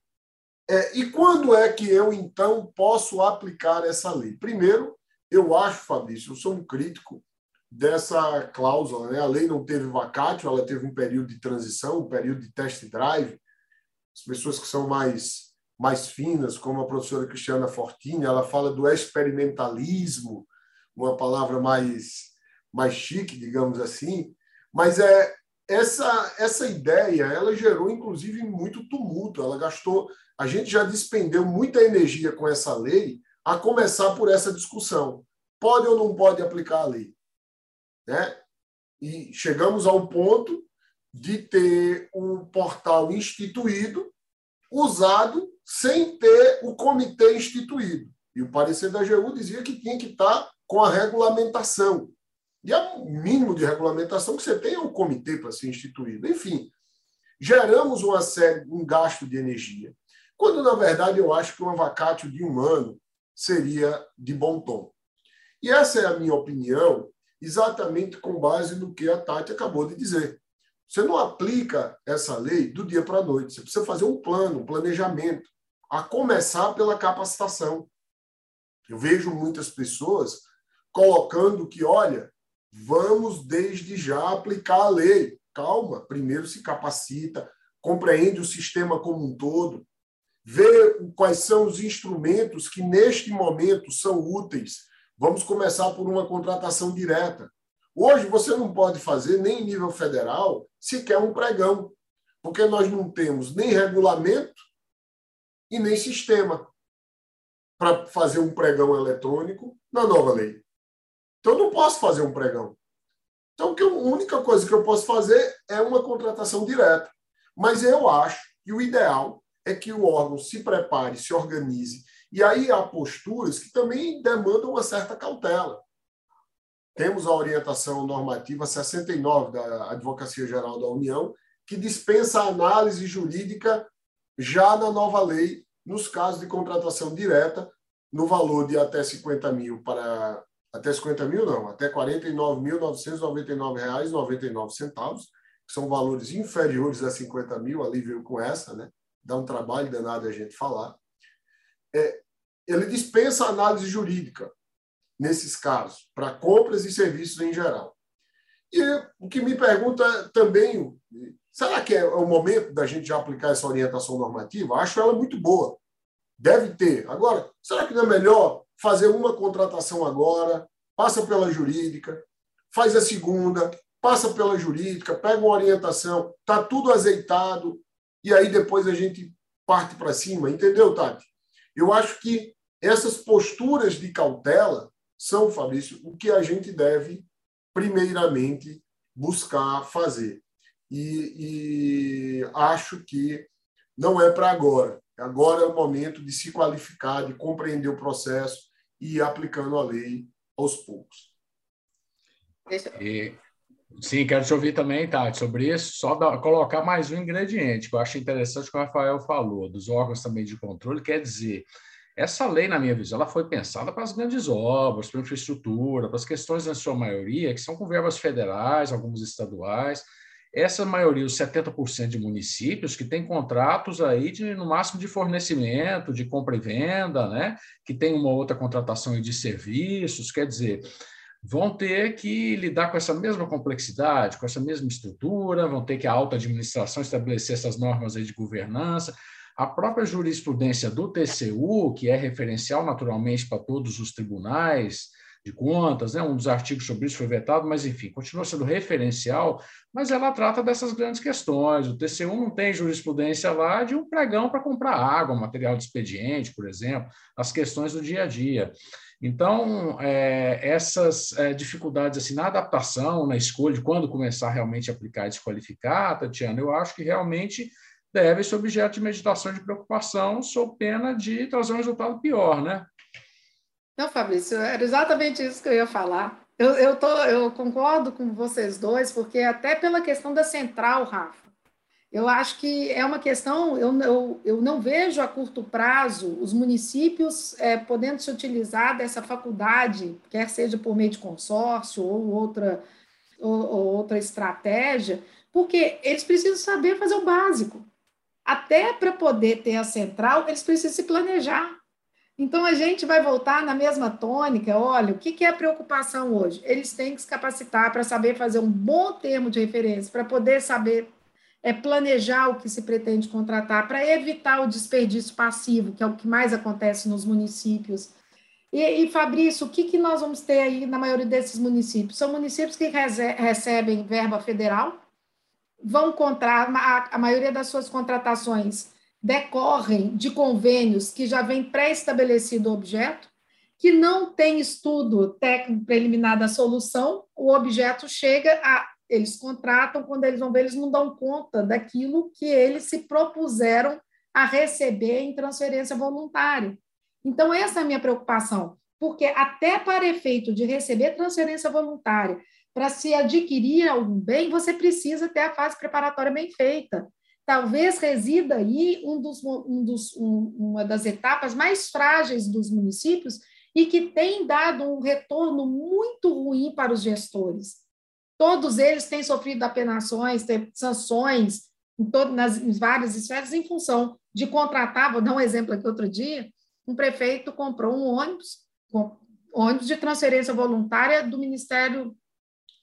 É, e quando é que eu, então, posso aplicar essa lei? Primeiro, eu acho, Fabrício, eu sou um crítico dessa cláusula. Né? A lei não teve vacátio, ela teve um período de transição, um período de test drive. As pessoas que são mais mais finas, como a professora Cristiana Fortini, ela fala do experimentalismo, uma palavra mais mais chique, digamos assim. Mas é essa essa ideia, ela gerou inclusive muito tumulto. Ela gastou, a gente já despendeu muita energia com essa lei a começar por essa discussão. Pode ou não pode aplicar a lei? Né? E chegamos ao ponto de ter um portal instituído, usado, sem ter o comitê instituído. E o parecer da AGU dizia que tinha que estar com a regulamentação. E o mínimo de regulamentação que você tem é um comitê para ser instituído. Enfim, geramos uma série, um gasto de energia, quando, na verdade, eu acho que um vacatio de um ano seria de bom tom. E essa é a minha opinião, exatamente com base no que a Tati acabou de dizer. Você não aplica essa lei do dia para a noite. Você precisa fazer um plano, um planejamento, a começar pela capacitação. Eu vejo muitas pessoas colocando que, olha, vamos desde já aplicar a lei. Calma, primeiro se capacita, compreende o sistema como um todo, ver quais são os instrumentos que, neste momento, são úteis. Vamos começar por uma contratação direta. Hoje, você não pode fazer, nem em nível federal, sequer um pregão, porque nós não temos nem regulamento e nem sistema para fazer um pregão eletrônico na nova lei. Então, eu não posso fazer um pregão. Então, a única coisa que eu posso fazer é uma contratação direta. Mas eu acho que o ideal é que o órgão se prepare, se organize E aí há posturas que também demandam uma certa cautela. Temos a orientação normativa 69 da Advocacia Geral da União, que dispensa a análise jurídica já na nova lei, nos casos de contratação direta, no valor de até 50 mil para. Até 50 mil, não, até R$ 49.999,99, que são valores inferiores a 50 mil, ali veio com essa, né? Dá um trabalho danado a gente falar. É, ele dispensa análise jurídica nesses casos, para compras e serviços em geral. E o que me pergunta também, será que é o momento da gente já aplicar essa orientação normativa? Acho ela muito boa. Deve ter. Agora, será que não é melhor fazer uma contratação agora, passa pela jurídica, faz a segunda, passa pela jurídica, pega uma orientação, está tudo azeitado, e aí depois a gente parte para cima, entendeu, Tati? Eu acho que essas posturas de cautela são, Fabrício, o que a gente deve, primeiramente, buscar fazer. E, e acho que não é para agora. Agora é o momento de se qualificar, de compreender o processo e ir aplicando a lei aos poucos. E, sim, quero te ouvir também, Tati, sobre isso. Só dar, colocar mais um ingrediente que eu acho interessante que o Rafael falou, dos órgãos também de controle, quer dizer, essa lei, na minha visão, ela foi pensada para as grandes obras, para a infraestrutura, para as questões, na sua maioria, que são com verbas federais, algumas estaduais, essa maioria, os 70% de municípios, que tem contratos aí de, no máximo de fornecimento, de compra e venda, né? que tem uma outra contratação de serviços, quer dizer, vão ter que lidar com essa mesma complexidade, com essa mesma estrutura, vão ter que a alta administração estabelecer essas normas de governança. A própria jurisprudência do TCU, que é referencial naturalmente para todos os tribunais, de contas, né? um dos artigos sobre isso foi vetado, mas enfim, continua sendo referencial, mas ela trata dessas grandes questões. O TCU não tem jurisprudência lá de um pregão para comprar água, material de expediente, por exemplo, as questões do dia a dia. Então, é, essas é, dificuldades assim, na adaptação, na escolha de quando começar realmente a aplicar e desqualificar, Tatiana, eu acho que realmente deve ser objeto de meditação de preocupação, sob pena de trazer um resultado pior, né? Não, Fabrício, era exatamente isso que eu ia falar. Eu, eu, tô, eu concordo com vocês dois, porque até pela questão da central, Rafa, eu acho que é uma questão, eu, eu, eu não vejo a curto prazo os municípios é, podendo se utilizar dessa faculdade, quer seja por meio de consórcio ou outra, ou, ou outra estratégia, porque eles precisam saber fazer o básico. Até para poder ter a central, eles precisam se planejar. Então, a gente vai voltar na mesma tônica. Olha, o que é a preocupação hoje? Eles têm que se capacitar para saber fazer um bom termo de referência, para poder saber é, planejar o que se pretende contratar, para evitar o desperdício passivo, que é o que mais acontece nos municípios. E, e Fabrício, o que, que nós vamos ter aí na maioria desses municípios? São municípios que recebem verba federal, vão contratar, a, a maioria das suas contratações decorrem de convênios que já vem pré-estabelecido o objeto, que não tem estudo técnico preliminar da solução, o objeto chega a. Eles contratam, quando eles vão ver, eles não dão conta daquilo que eles se propuseram a receber em transferência voluntária. Então, essa é a minha preocupação, porque até para efeito de receber transferência voluntária, para se adquirir algum bem, você precisa ter a fase preparatória bem feita talvez resida aí um dos, um dos, um, uma das etapas mais frágeis dos municípios e que tem dado um retorno muito ruim para os gestores. Todos eles têm sofrido apenações, sanções em todo, nas em várias esferas em função de contratar, vou dar um exemplo aqui outro dia, um prefeito comprou um ônibus, ônibus de transferência voluntária do Ministério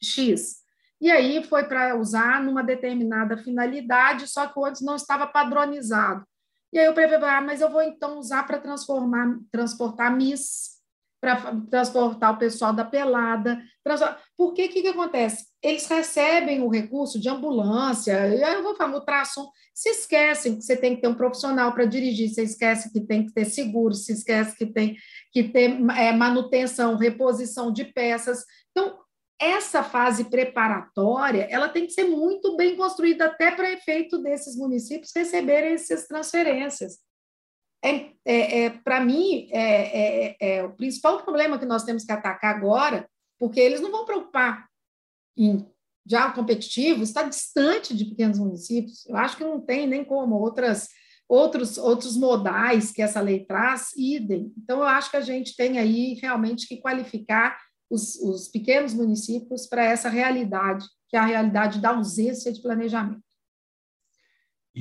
X. E aí foi para usar numa determinada finalidade, só que o ônibus não estava padronizado. E aí o prefeito falou, ah, mas eu vou então usar para transformar, transportar MIS, para transportar o pessoal da pelada. Por que que acontece? Eles recebem o recurso de ambulância, eu vou falar, traço, se esquecem que você tem que ter um profissional para dirigir, se esquece que tem que ter seguro, se esquece que tem que ter é, manutenção, reposição de peças. Então, essa fase preparatória ela tem que ser muito bem construída até para efeito desses municípios receberem essas transferências. É, é, é para mim, é, é, é, o principal problema que nós temos que atacar agora, porque eles não vão preocupar em já competitivo, está distante de pequenos municípios. Eu acho que não tem nem como outras outros outros modais que essa lei traz, idem. Então, eu acho que a gente tem aí realmente que qualificar os, os pequenos municípios para essa realidade, que é a realidade da ausência de planejamento.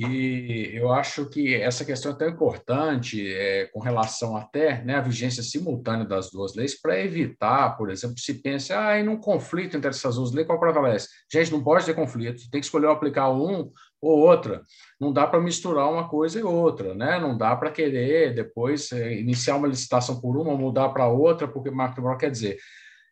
E eu acho que essa questão é tão importante é, com relação até né, à vigência simultânea das duas leis, para evitar, por exemplo, se pense ah, em um conflito entre essas duas leis, qual prevalece? Gente, não pode ter conflito, tem que escolher aplicar um ou outra. Não dá para misturar uma coisa e outra, né? não dá para querer depois é, iniciar uma licitação por uma, mudar para outra, porque Marco quer dizer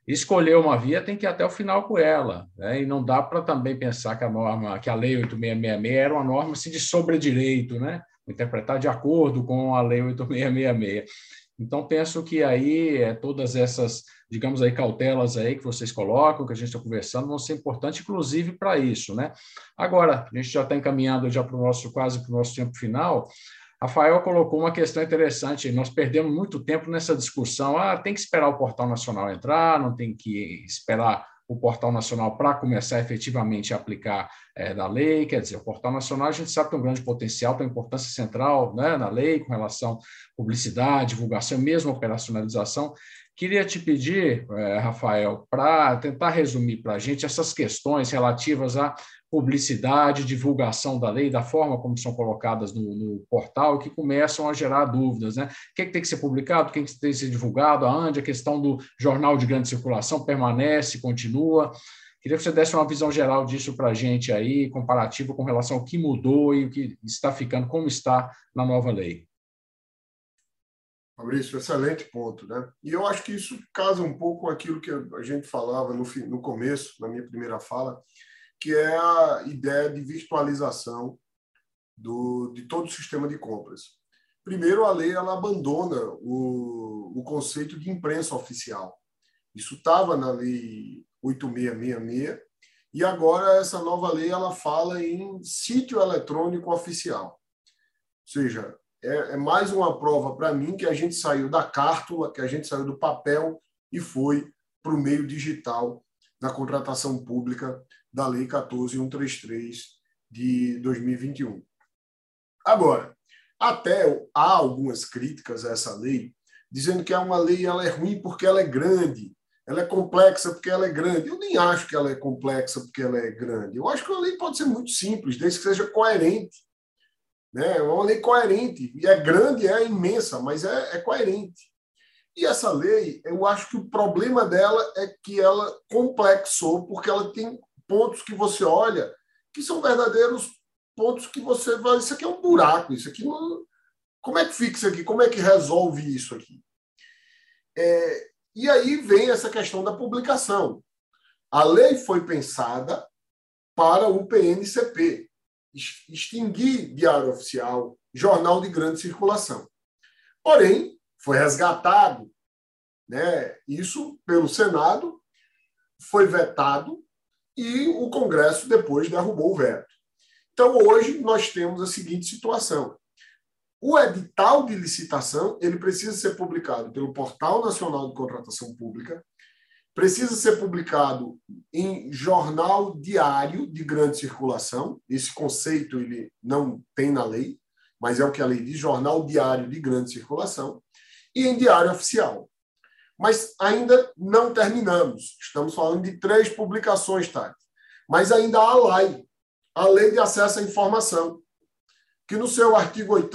escolher uma via tem que ir até o final com ela, né? e não dá para também pensar que a norma, que a lei 8666 era uma norma assim, de sobredireito, né? interpretar de acordo com a lei 8666. Então penso que aí é, todas essas, digamos aí cautelas aí que vocês colocam, que a gente está conversando, vão ser importantes, inclusive para isso, né? Agora a gente já está encaminhando já para o nosso quase para o nosso tempo final. Rafael colocou uma questão interessante. Nós perdemos muito tempo nessa discussão. Ah, tem que esperar o portal nacional entrar, não tem que esperar o portal nacional para começar efetivamente a aplicar é, da lei. Quer dizer, o portal nacional a gente sabe que tem um grande potencial, tem importância central né, na lei com relação à publicidade, divulgação, mesmo operacionalização. Queria te pedir, é, Rafael, para tentar resumir para a gente essas questões relativas a publicidade, divulgação da lei, da forma como são colocadas no, no portal, que começam a gerar dúvidas. Né? O que, é que tem que ser publicado, o que, é que tem que ser divulgado, aonde a questão do jornal de grande circulação permanece, continua. Queria que você desse uma visão geral disso para a gente aí, comparativo com relação ao que mudou e o que está ficando, como está na nova lei. Fabrício, excelente ponto, né? E eu acho que isso casa um pouco com aquilo que a gente falava no, no começo, na minha primeira fala, que é a ideia de virtualização do, de todo o sistema de compras. Primeiro, a lei ela abandona o, o conceito de imprensa oficial. Isso estava na lei 8666 e agora essa nova lei ela fala em sítio eletrônico oficial. Ou seja, é, é mais uma prova para mim que a gente saiu da cártula, que a gente saiu do papel e foi para o meio digital da contratação pública da Lei 14133 de 2021. Agora, até há algumas críticas a essa lei, dizendo que é uma lei ela é ruim porque ela é grande, ela é complexa porque ela é grande. Eu nem acho que ela é complexa porque ela é grande. Eu acho que a lei pode ser muito simples, desde que seja coerente. Né? É uma lei coerente. E é grande, é imensa, mas é, é coerente. E essa lei, eu acho que o problema dela é que ela complexou, porque ela tem pontos que você olha que são verdadeiros pontos que você vai. Isso aqui é um buraco, isso aqui não. Como é que fica isso aqui? Como é que resolve isso aqui? É, e aí vem essa questão da publicação. A lei foi pensada para o PNCP, extinguir diário oficial, jornal de grande circulação. Porém, foi resgatado, né, isso pelo Senado, foi vetado e o Congresso depois derrubou o veto. Então, hoje, nós temos a seguinte situação. O edital de licitação ele precisa ser publicado pelo Portal Nacional de Contratação Pública, precisa ser publicado em jornal diário de grande circulação. Esse conceito ele não tem na lei, mas é o que a lei diz, jornal diário de grande circulação, e em diário oficial. Mas ainda não terminamos. Estamos falando de três publicações, Tati. Mas ainda há a LAI, a Lei de Acesso à Informação, que no seu artigo 8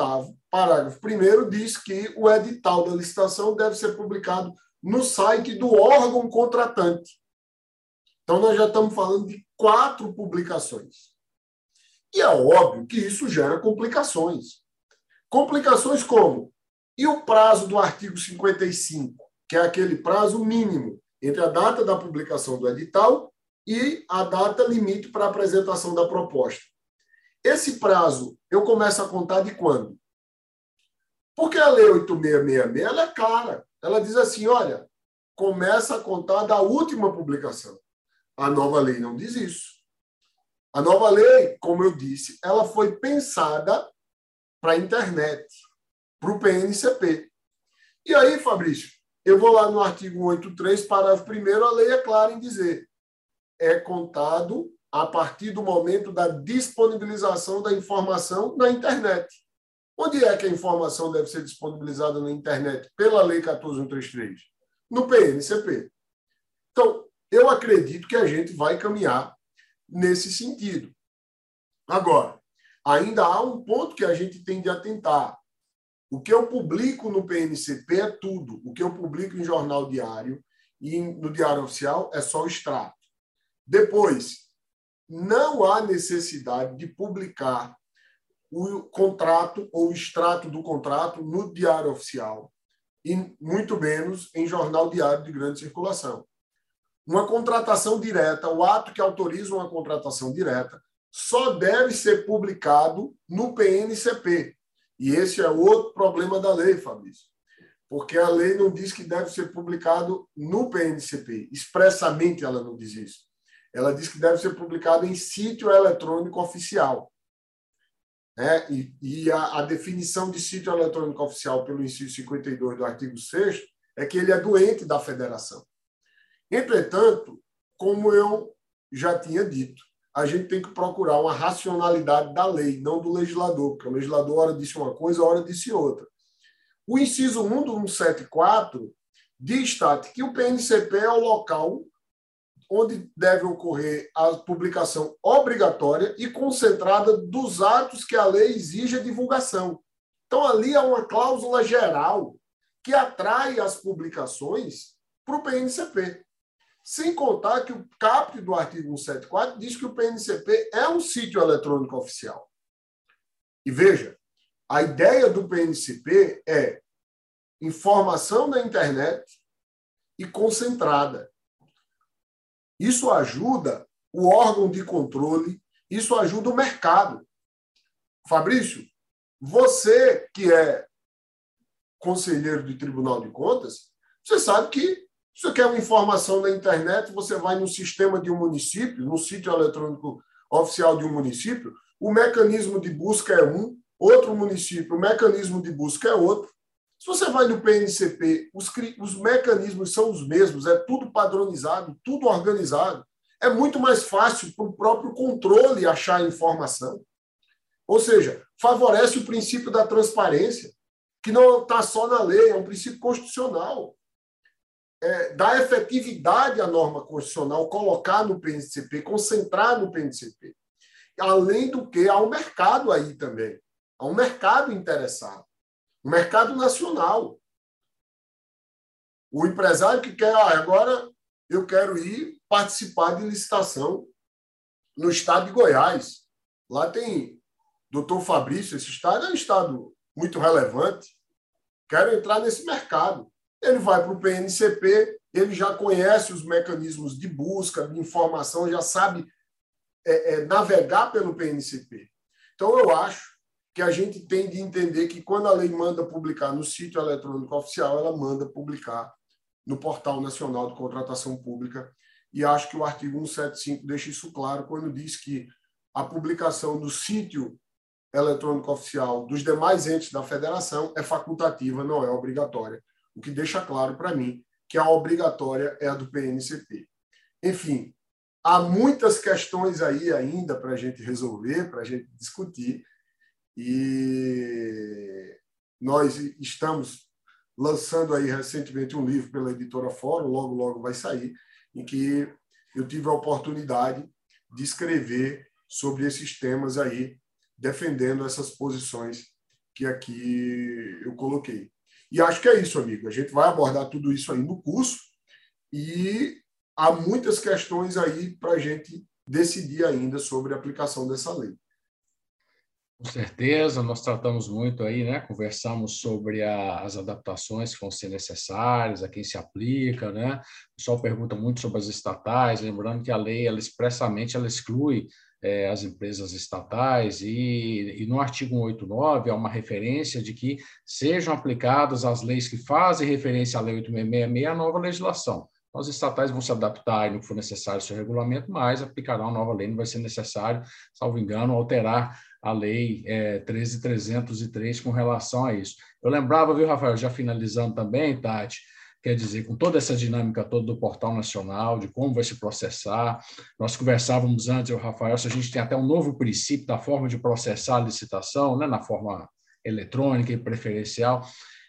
parágrafo 1 diz que o edital da licitação deve ser publicado no site do órgão contratante. Então, nós já estamos falando de quatro publicações. E é óbvio que isso gera complicações. Complicações como? E o prazo do artigo 55? que é aquele prazo mínimo entre a data da publicação do edital e a data limite para apresentação da proposta. Esse prazo eu começo a contar de quando? Porque a Lei 8666 ela é clara. Ela diz assim: olha, começa a contar da última publicação. A nova lei não diz isso. A nova lei, como eu disse, ela foi pensada para a internet. para o PNCP. E aí, Fabrício, eu vou lá no artigo 83, parágrafo 1, a lei é clara em dizer: é contado a partir do momento da disponibilização da informação na internet. Onde é que a informação deve ser disponibilizada na internet pela Lei 14133? No PNCP. Então, eu acredito que a gente vai caminhar nesse sentido. Agora, ainda há um ponto que a gente tem de atentar. O que eu publico no PNCP é tudo. O que eu publico em jornal diário e no Diário Oficial é só o extrato. Depois, não há necessidade de publicar o contrato ou o extrato do contrato no Diário Oficial e muito menos em jornal diário de grande circulação. Uma contratação direta, o ato que autoriza uma contratação direta, só deve ser publicado no PNCP. E esse é outro problema da lei, Fabrício. Porque a lei não diz que deve ser publicado no PNCP. Expressamente ela não diz isso. Ela diz que deve ser publicado em sítio eletrônico oficial. É, e, e a, a, definição de sítio eletrônico oficial pelo inciso 52 do artigo 6 é que ele é doente da federação. Entretanto, como eu já tinha dito, a gente tem que procurar uma racionalidade da lei, não do legislador, porque o legislador, hora disse uma coisa, hora disse outra. O inciso 1 do 174 diz, que o PNCP é o local onde deve ocorrer a publicação obrigatória e concentrada dos atos que a lei exige a divulgação. Então, ali há uma cláusula geral que atrai as publicações para o PNCP. Sem contar que o caput do artigo 174 diz que o PNCP é um sítio eletrônico oficial. E veja, a ideia do PNCP é informação na internet e concentrada. Isso ajuda o órgão de controle, isso ajuda o mercado. Fabrício, você que é conselheiro do Tribunal de Contas, você sabe que se você quer uma informação na internet, você vai no sistema de um município, no sítio eletrônico oficial de um município, o mecanismo de busca é um, outro município, o mecanismo de busca é outro. Se você vai no PNCP, os, os mecanismos são os mesmos, é tudo padronizado, tudo organizado. É muito mais fácil para o próprio controle achar informação. Ou seja, favorece o princípio da transparência, que não está só na lei, é um princípio constitucional é, dar efetividade à norma constitucional, colocar no PNCP, concentrar no PNCP. Além do que, há um mercado aí também. Há um mercado interessado. Um mercado nacional. O empresário que quer, ah, agora eu quero ir participar de licitação no estado de Goiás. Lá tem doutor Fabrício, esse estado é um estado muito relevante. Quero entrar nesse mercado ele vai para o PNCP, ele já conhece os mecanismos de busca, de informação, já sabe é, é, navegar pelo PNCP. Então, eu acho que a gente tem de entender que quando a lei manda publicar no sítio eletrônico oficial, ela manda publicar no Portal Nacional de Contratação Pública. E acho que o artigo 175 deixa isso claro quando diz que a publicação no sítio eletrônico oficial dos demais entes da federação é facultativa, não é obrigatória o que deixa claro para mim que a obrigatória é a do PNCP. Enfim, há muitas questões aí ainda para a gente resolver, para a gente discutir, e nós estamos lançando aí recentemente um livro pela editora Fórum, logo, logo vai sair, em que eu tive a oportunidade de escrever sobre esses temas aí, defendendo essas posições que aqui eu coloquei. E acho que é isso, amigo. A gente vai abordar tudo isso aí no curso e há muitas questões aí para a gente decidir ainda sobre a aplicação dessa lei. Com certeza, nós tratamos muito aí, né? Conversamos sobre a, as adaptações que vão ser necessárias, a quem se aplica, né? O pessoal pergunta muito sobre as estatais, lembrando que a lei, ela expressamente, ela exclui é, as empresas estatais, e, e, no artigo 189 há uma referência de que sejam aplicadas as leis que fazem referência à Lei 8666, a nova legislação. As estatais vão se adaptar e, que for necessário, seu regulamento, mas aplicarão a nova lei, não vai ser necessário, salvo engano, alterar a lei é, 13.303 com relação a isso. Eu lembrava, viu, Rafael, já finalizando também, Tati, quer dizer, com toda essa dinâmica toda do portal nacional, de como vai se processar. Nós conversávamos antes, o Rafael, se a gente tem até um novo princípio da forma de processar a licitação, né, na forma eletrônica e preferencial.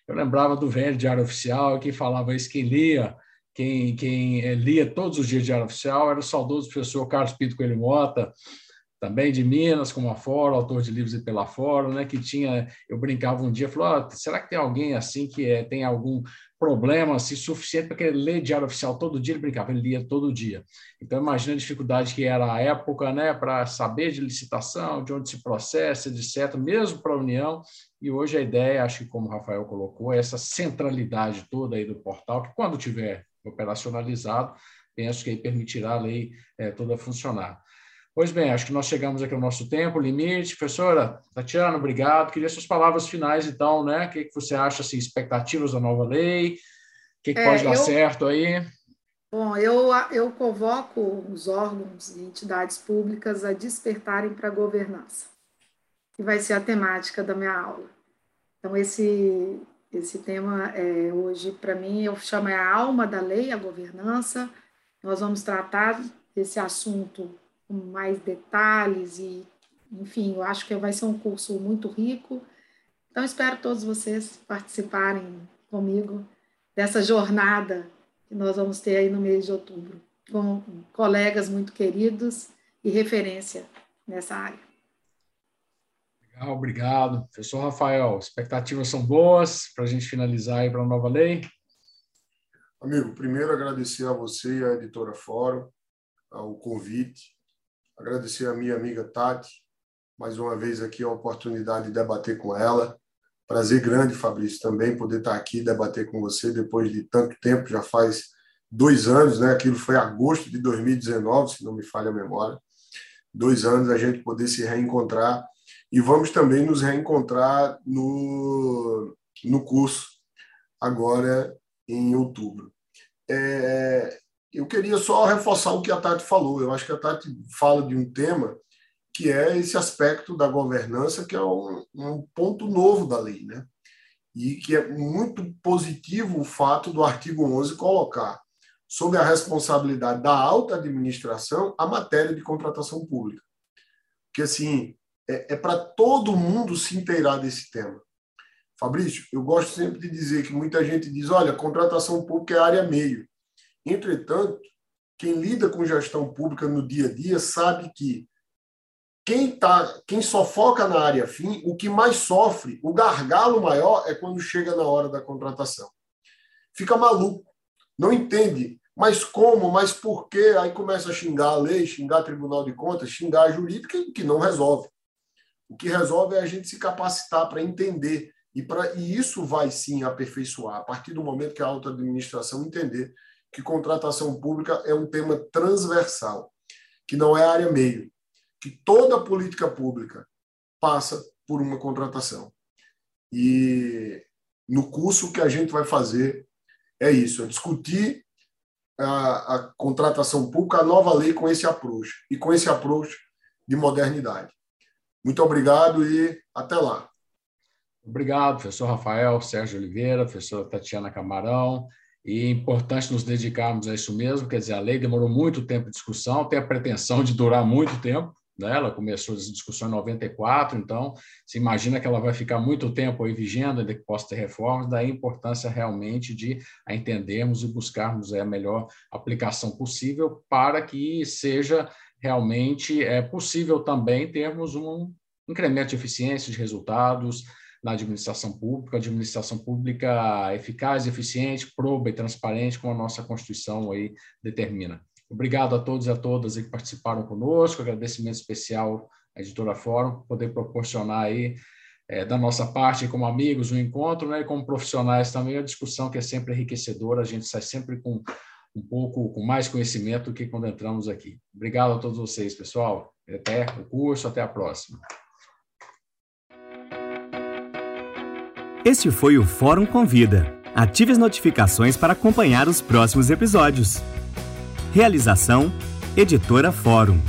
Eu lembrava do velho Diário Oficial, que falava isso, quem lia, quem, quem eh, lia todos os dias Diário Oficial era o saudoso professor Carlos Pinto Coelho Mota, também de Minas, como a Fórum, autor de livros e pela Fórum, né, que tinha, eu brincava um dia, falou, oh, será que tem alguém assim que é, tem algum problema assim, suficiente para querer ler diário oficial todo dia? Ele brincava, ele lia todo dia. Então, imagina a dificuldade que era a época, né, para saber de licitação, de onde se processa, etc., mesmo para a União, e hoje a ideia, acho que como o Rafael colocou, é essa centralidade toda aí do portal, que quando tiver operacionalizado, penso que aí permitirá a lei é, toda funcionar. Pois bem, acho que nós chegamos aqui ao nosso tempo, limite. Professora Tatiana, obrigado. Queria suas palavras finais, então, né? O que, que você acha, assim, expectativas da nova lei? O que, que é, pode dar eu, certo aí? Bom, eu, eu convoco os órgãos e entidades públicas a despertarem para a governança, que vai ser a temática da minha aula. Então, esse, esse tema é, hoje, para mim, eu chamo é a alma da lei, a governança. Nós vamos tratar desse assunto com mais detalhes e, enfim, eu acho que vai ser um curso muito rico. Então, espero todos vocês participarem comigo dessa jornada que nós vamos ter aí no mês de outubro, com colegas muito queridos e referência nessa área. Legal, obrigado. Professor Rafael, expectativas são boas para a gente finalizar aí para a nova lei? Amigo, primeiro agradecer a você e a editora Fórum o convite agradecer a minha amiga Tati, mais uma vez aqui a oportunidade de debater com ela. Prazer grande, Fabrício, também poder estar aqui debater com você depois de tanto tempo, já faz dois anos, né? Aquilo foi agosto de 2019, se não me falha a memória. Dois anos a gente poder se reencontrar e vamos também nos reencontrar no, no curso agora em outubro. É, eu queria só reforçar o que a Tati falou. Eu acho que a Tati fala de um tema que é esse aspecto da governança, que é um, um ponto novo da lei, né? E que é muito positivo o fato do artigo 11 colocar sob a responsabilidade da alta administração a matéria de contratação pública. Porque, assim, é, é para todo mundo se inteirar desse tema. Fabrício, eu gosto sempre de dizer que muita gente diz: olha, contratação pública é área meio. Entretanto, quem lida com gestão pública no dia a dia sabe que quem, tá, quem só foca na área fim, o que mais sofre, o gargalo maior é quando chega na hora da contratação. Fica maluco, não entende. Mas como? Mas por quê? Aí começa a xingar a lei, xingar o Tribunal de Contas, xingar a jurídica, que não resolve. O que resolve é a gente se capacitar para entender. E, pra, e isso vai sim aperfeiçoar, a partir do momento que a alta administração entender que contratação pública é um tema transversal, que não é área meio, que toda política pública passa por uma contratação. E no curso que a gente vai fazer é isso, é discutir a, a contratação pública, a nova lei com esse approach e com esse approach de modernidade. Muito obrigado e até lá. Obrigado, professor Rafael Sérgio Oliveira, professora Tatiana Camarão, e é importante nos dedicarmos a isso mesmo, quer dizer, a lei demorou muito tempo de discussão, tem a pretensão de durar muito tempo, né? ela começou essa discussão em 94, então se imagina que ela vai ficar muito tempo aí vigendo, ainda que possa ter reformas, daí a importância realmente de a entendermos e buscarmos a melhor aplicação possível para que seja realmente é possível também termos um incremento de eficiência de resultados, na administração pública, administração pública eficaz, eficiente, proba e transparente, como a nossa Constituição aí determina. Obrigado a todos e a todas que participaram conosco, agradecimento especial à Editora Fórum, por poder proporcionar aí, é, da nossa parte, como amigos, um encontro, né, e como profissionais também, a discussão que é sempre enriquecedora, a gente sai sempre com um pouco com mais conhecimento do que quando entramos aqui. Obrigado a todos vocês, pessoal. Até o curso, até a próxima. Este foi o Fórum Convida. Ative as notificações para acompanhar os próximos episódios. Realização: Editora Fórum.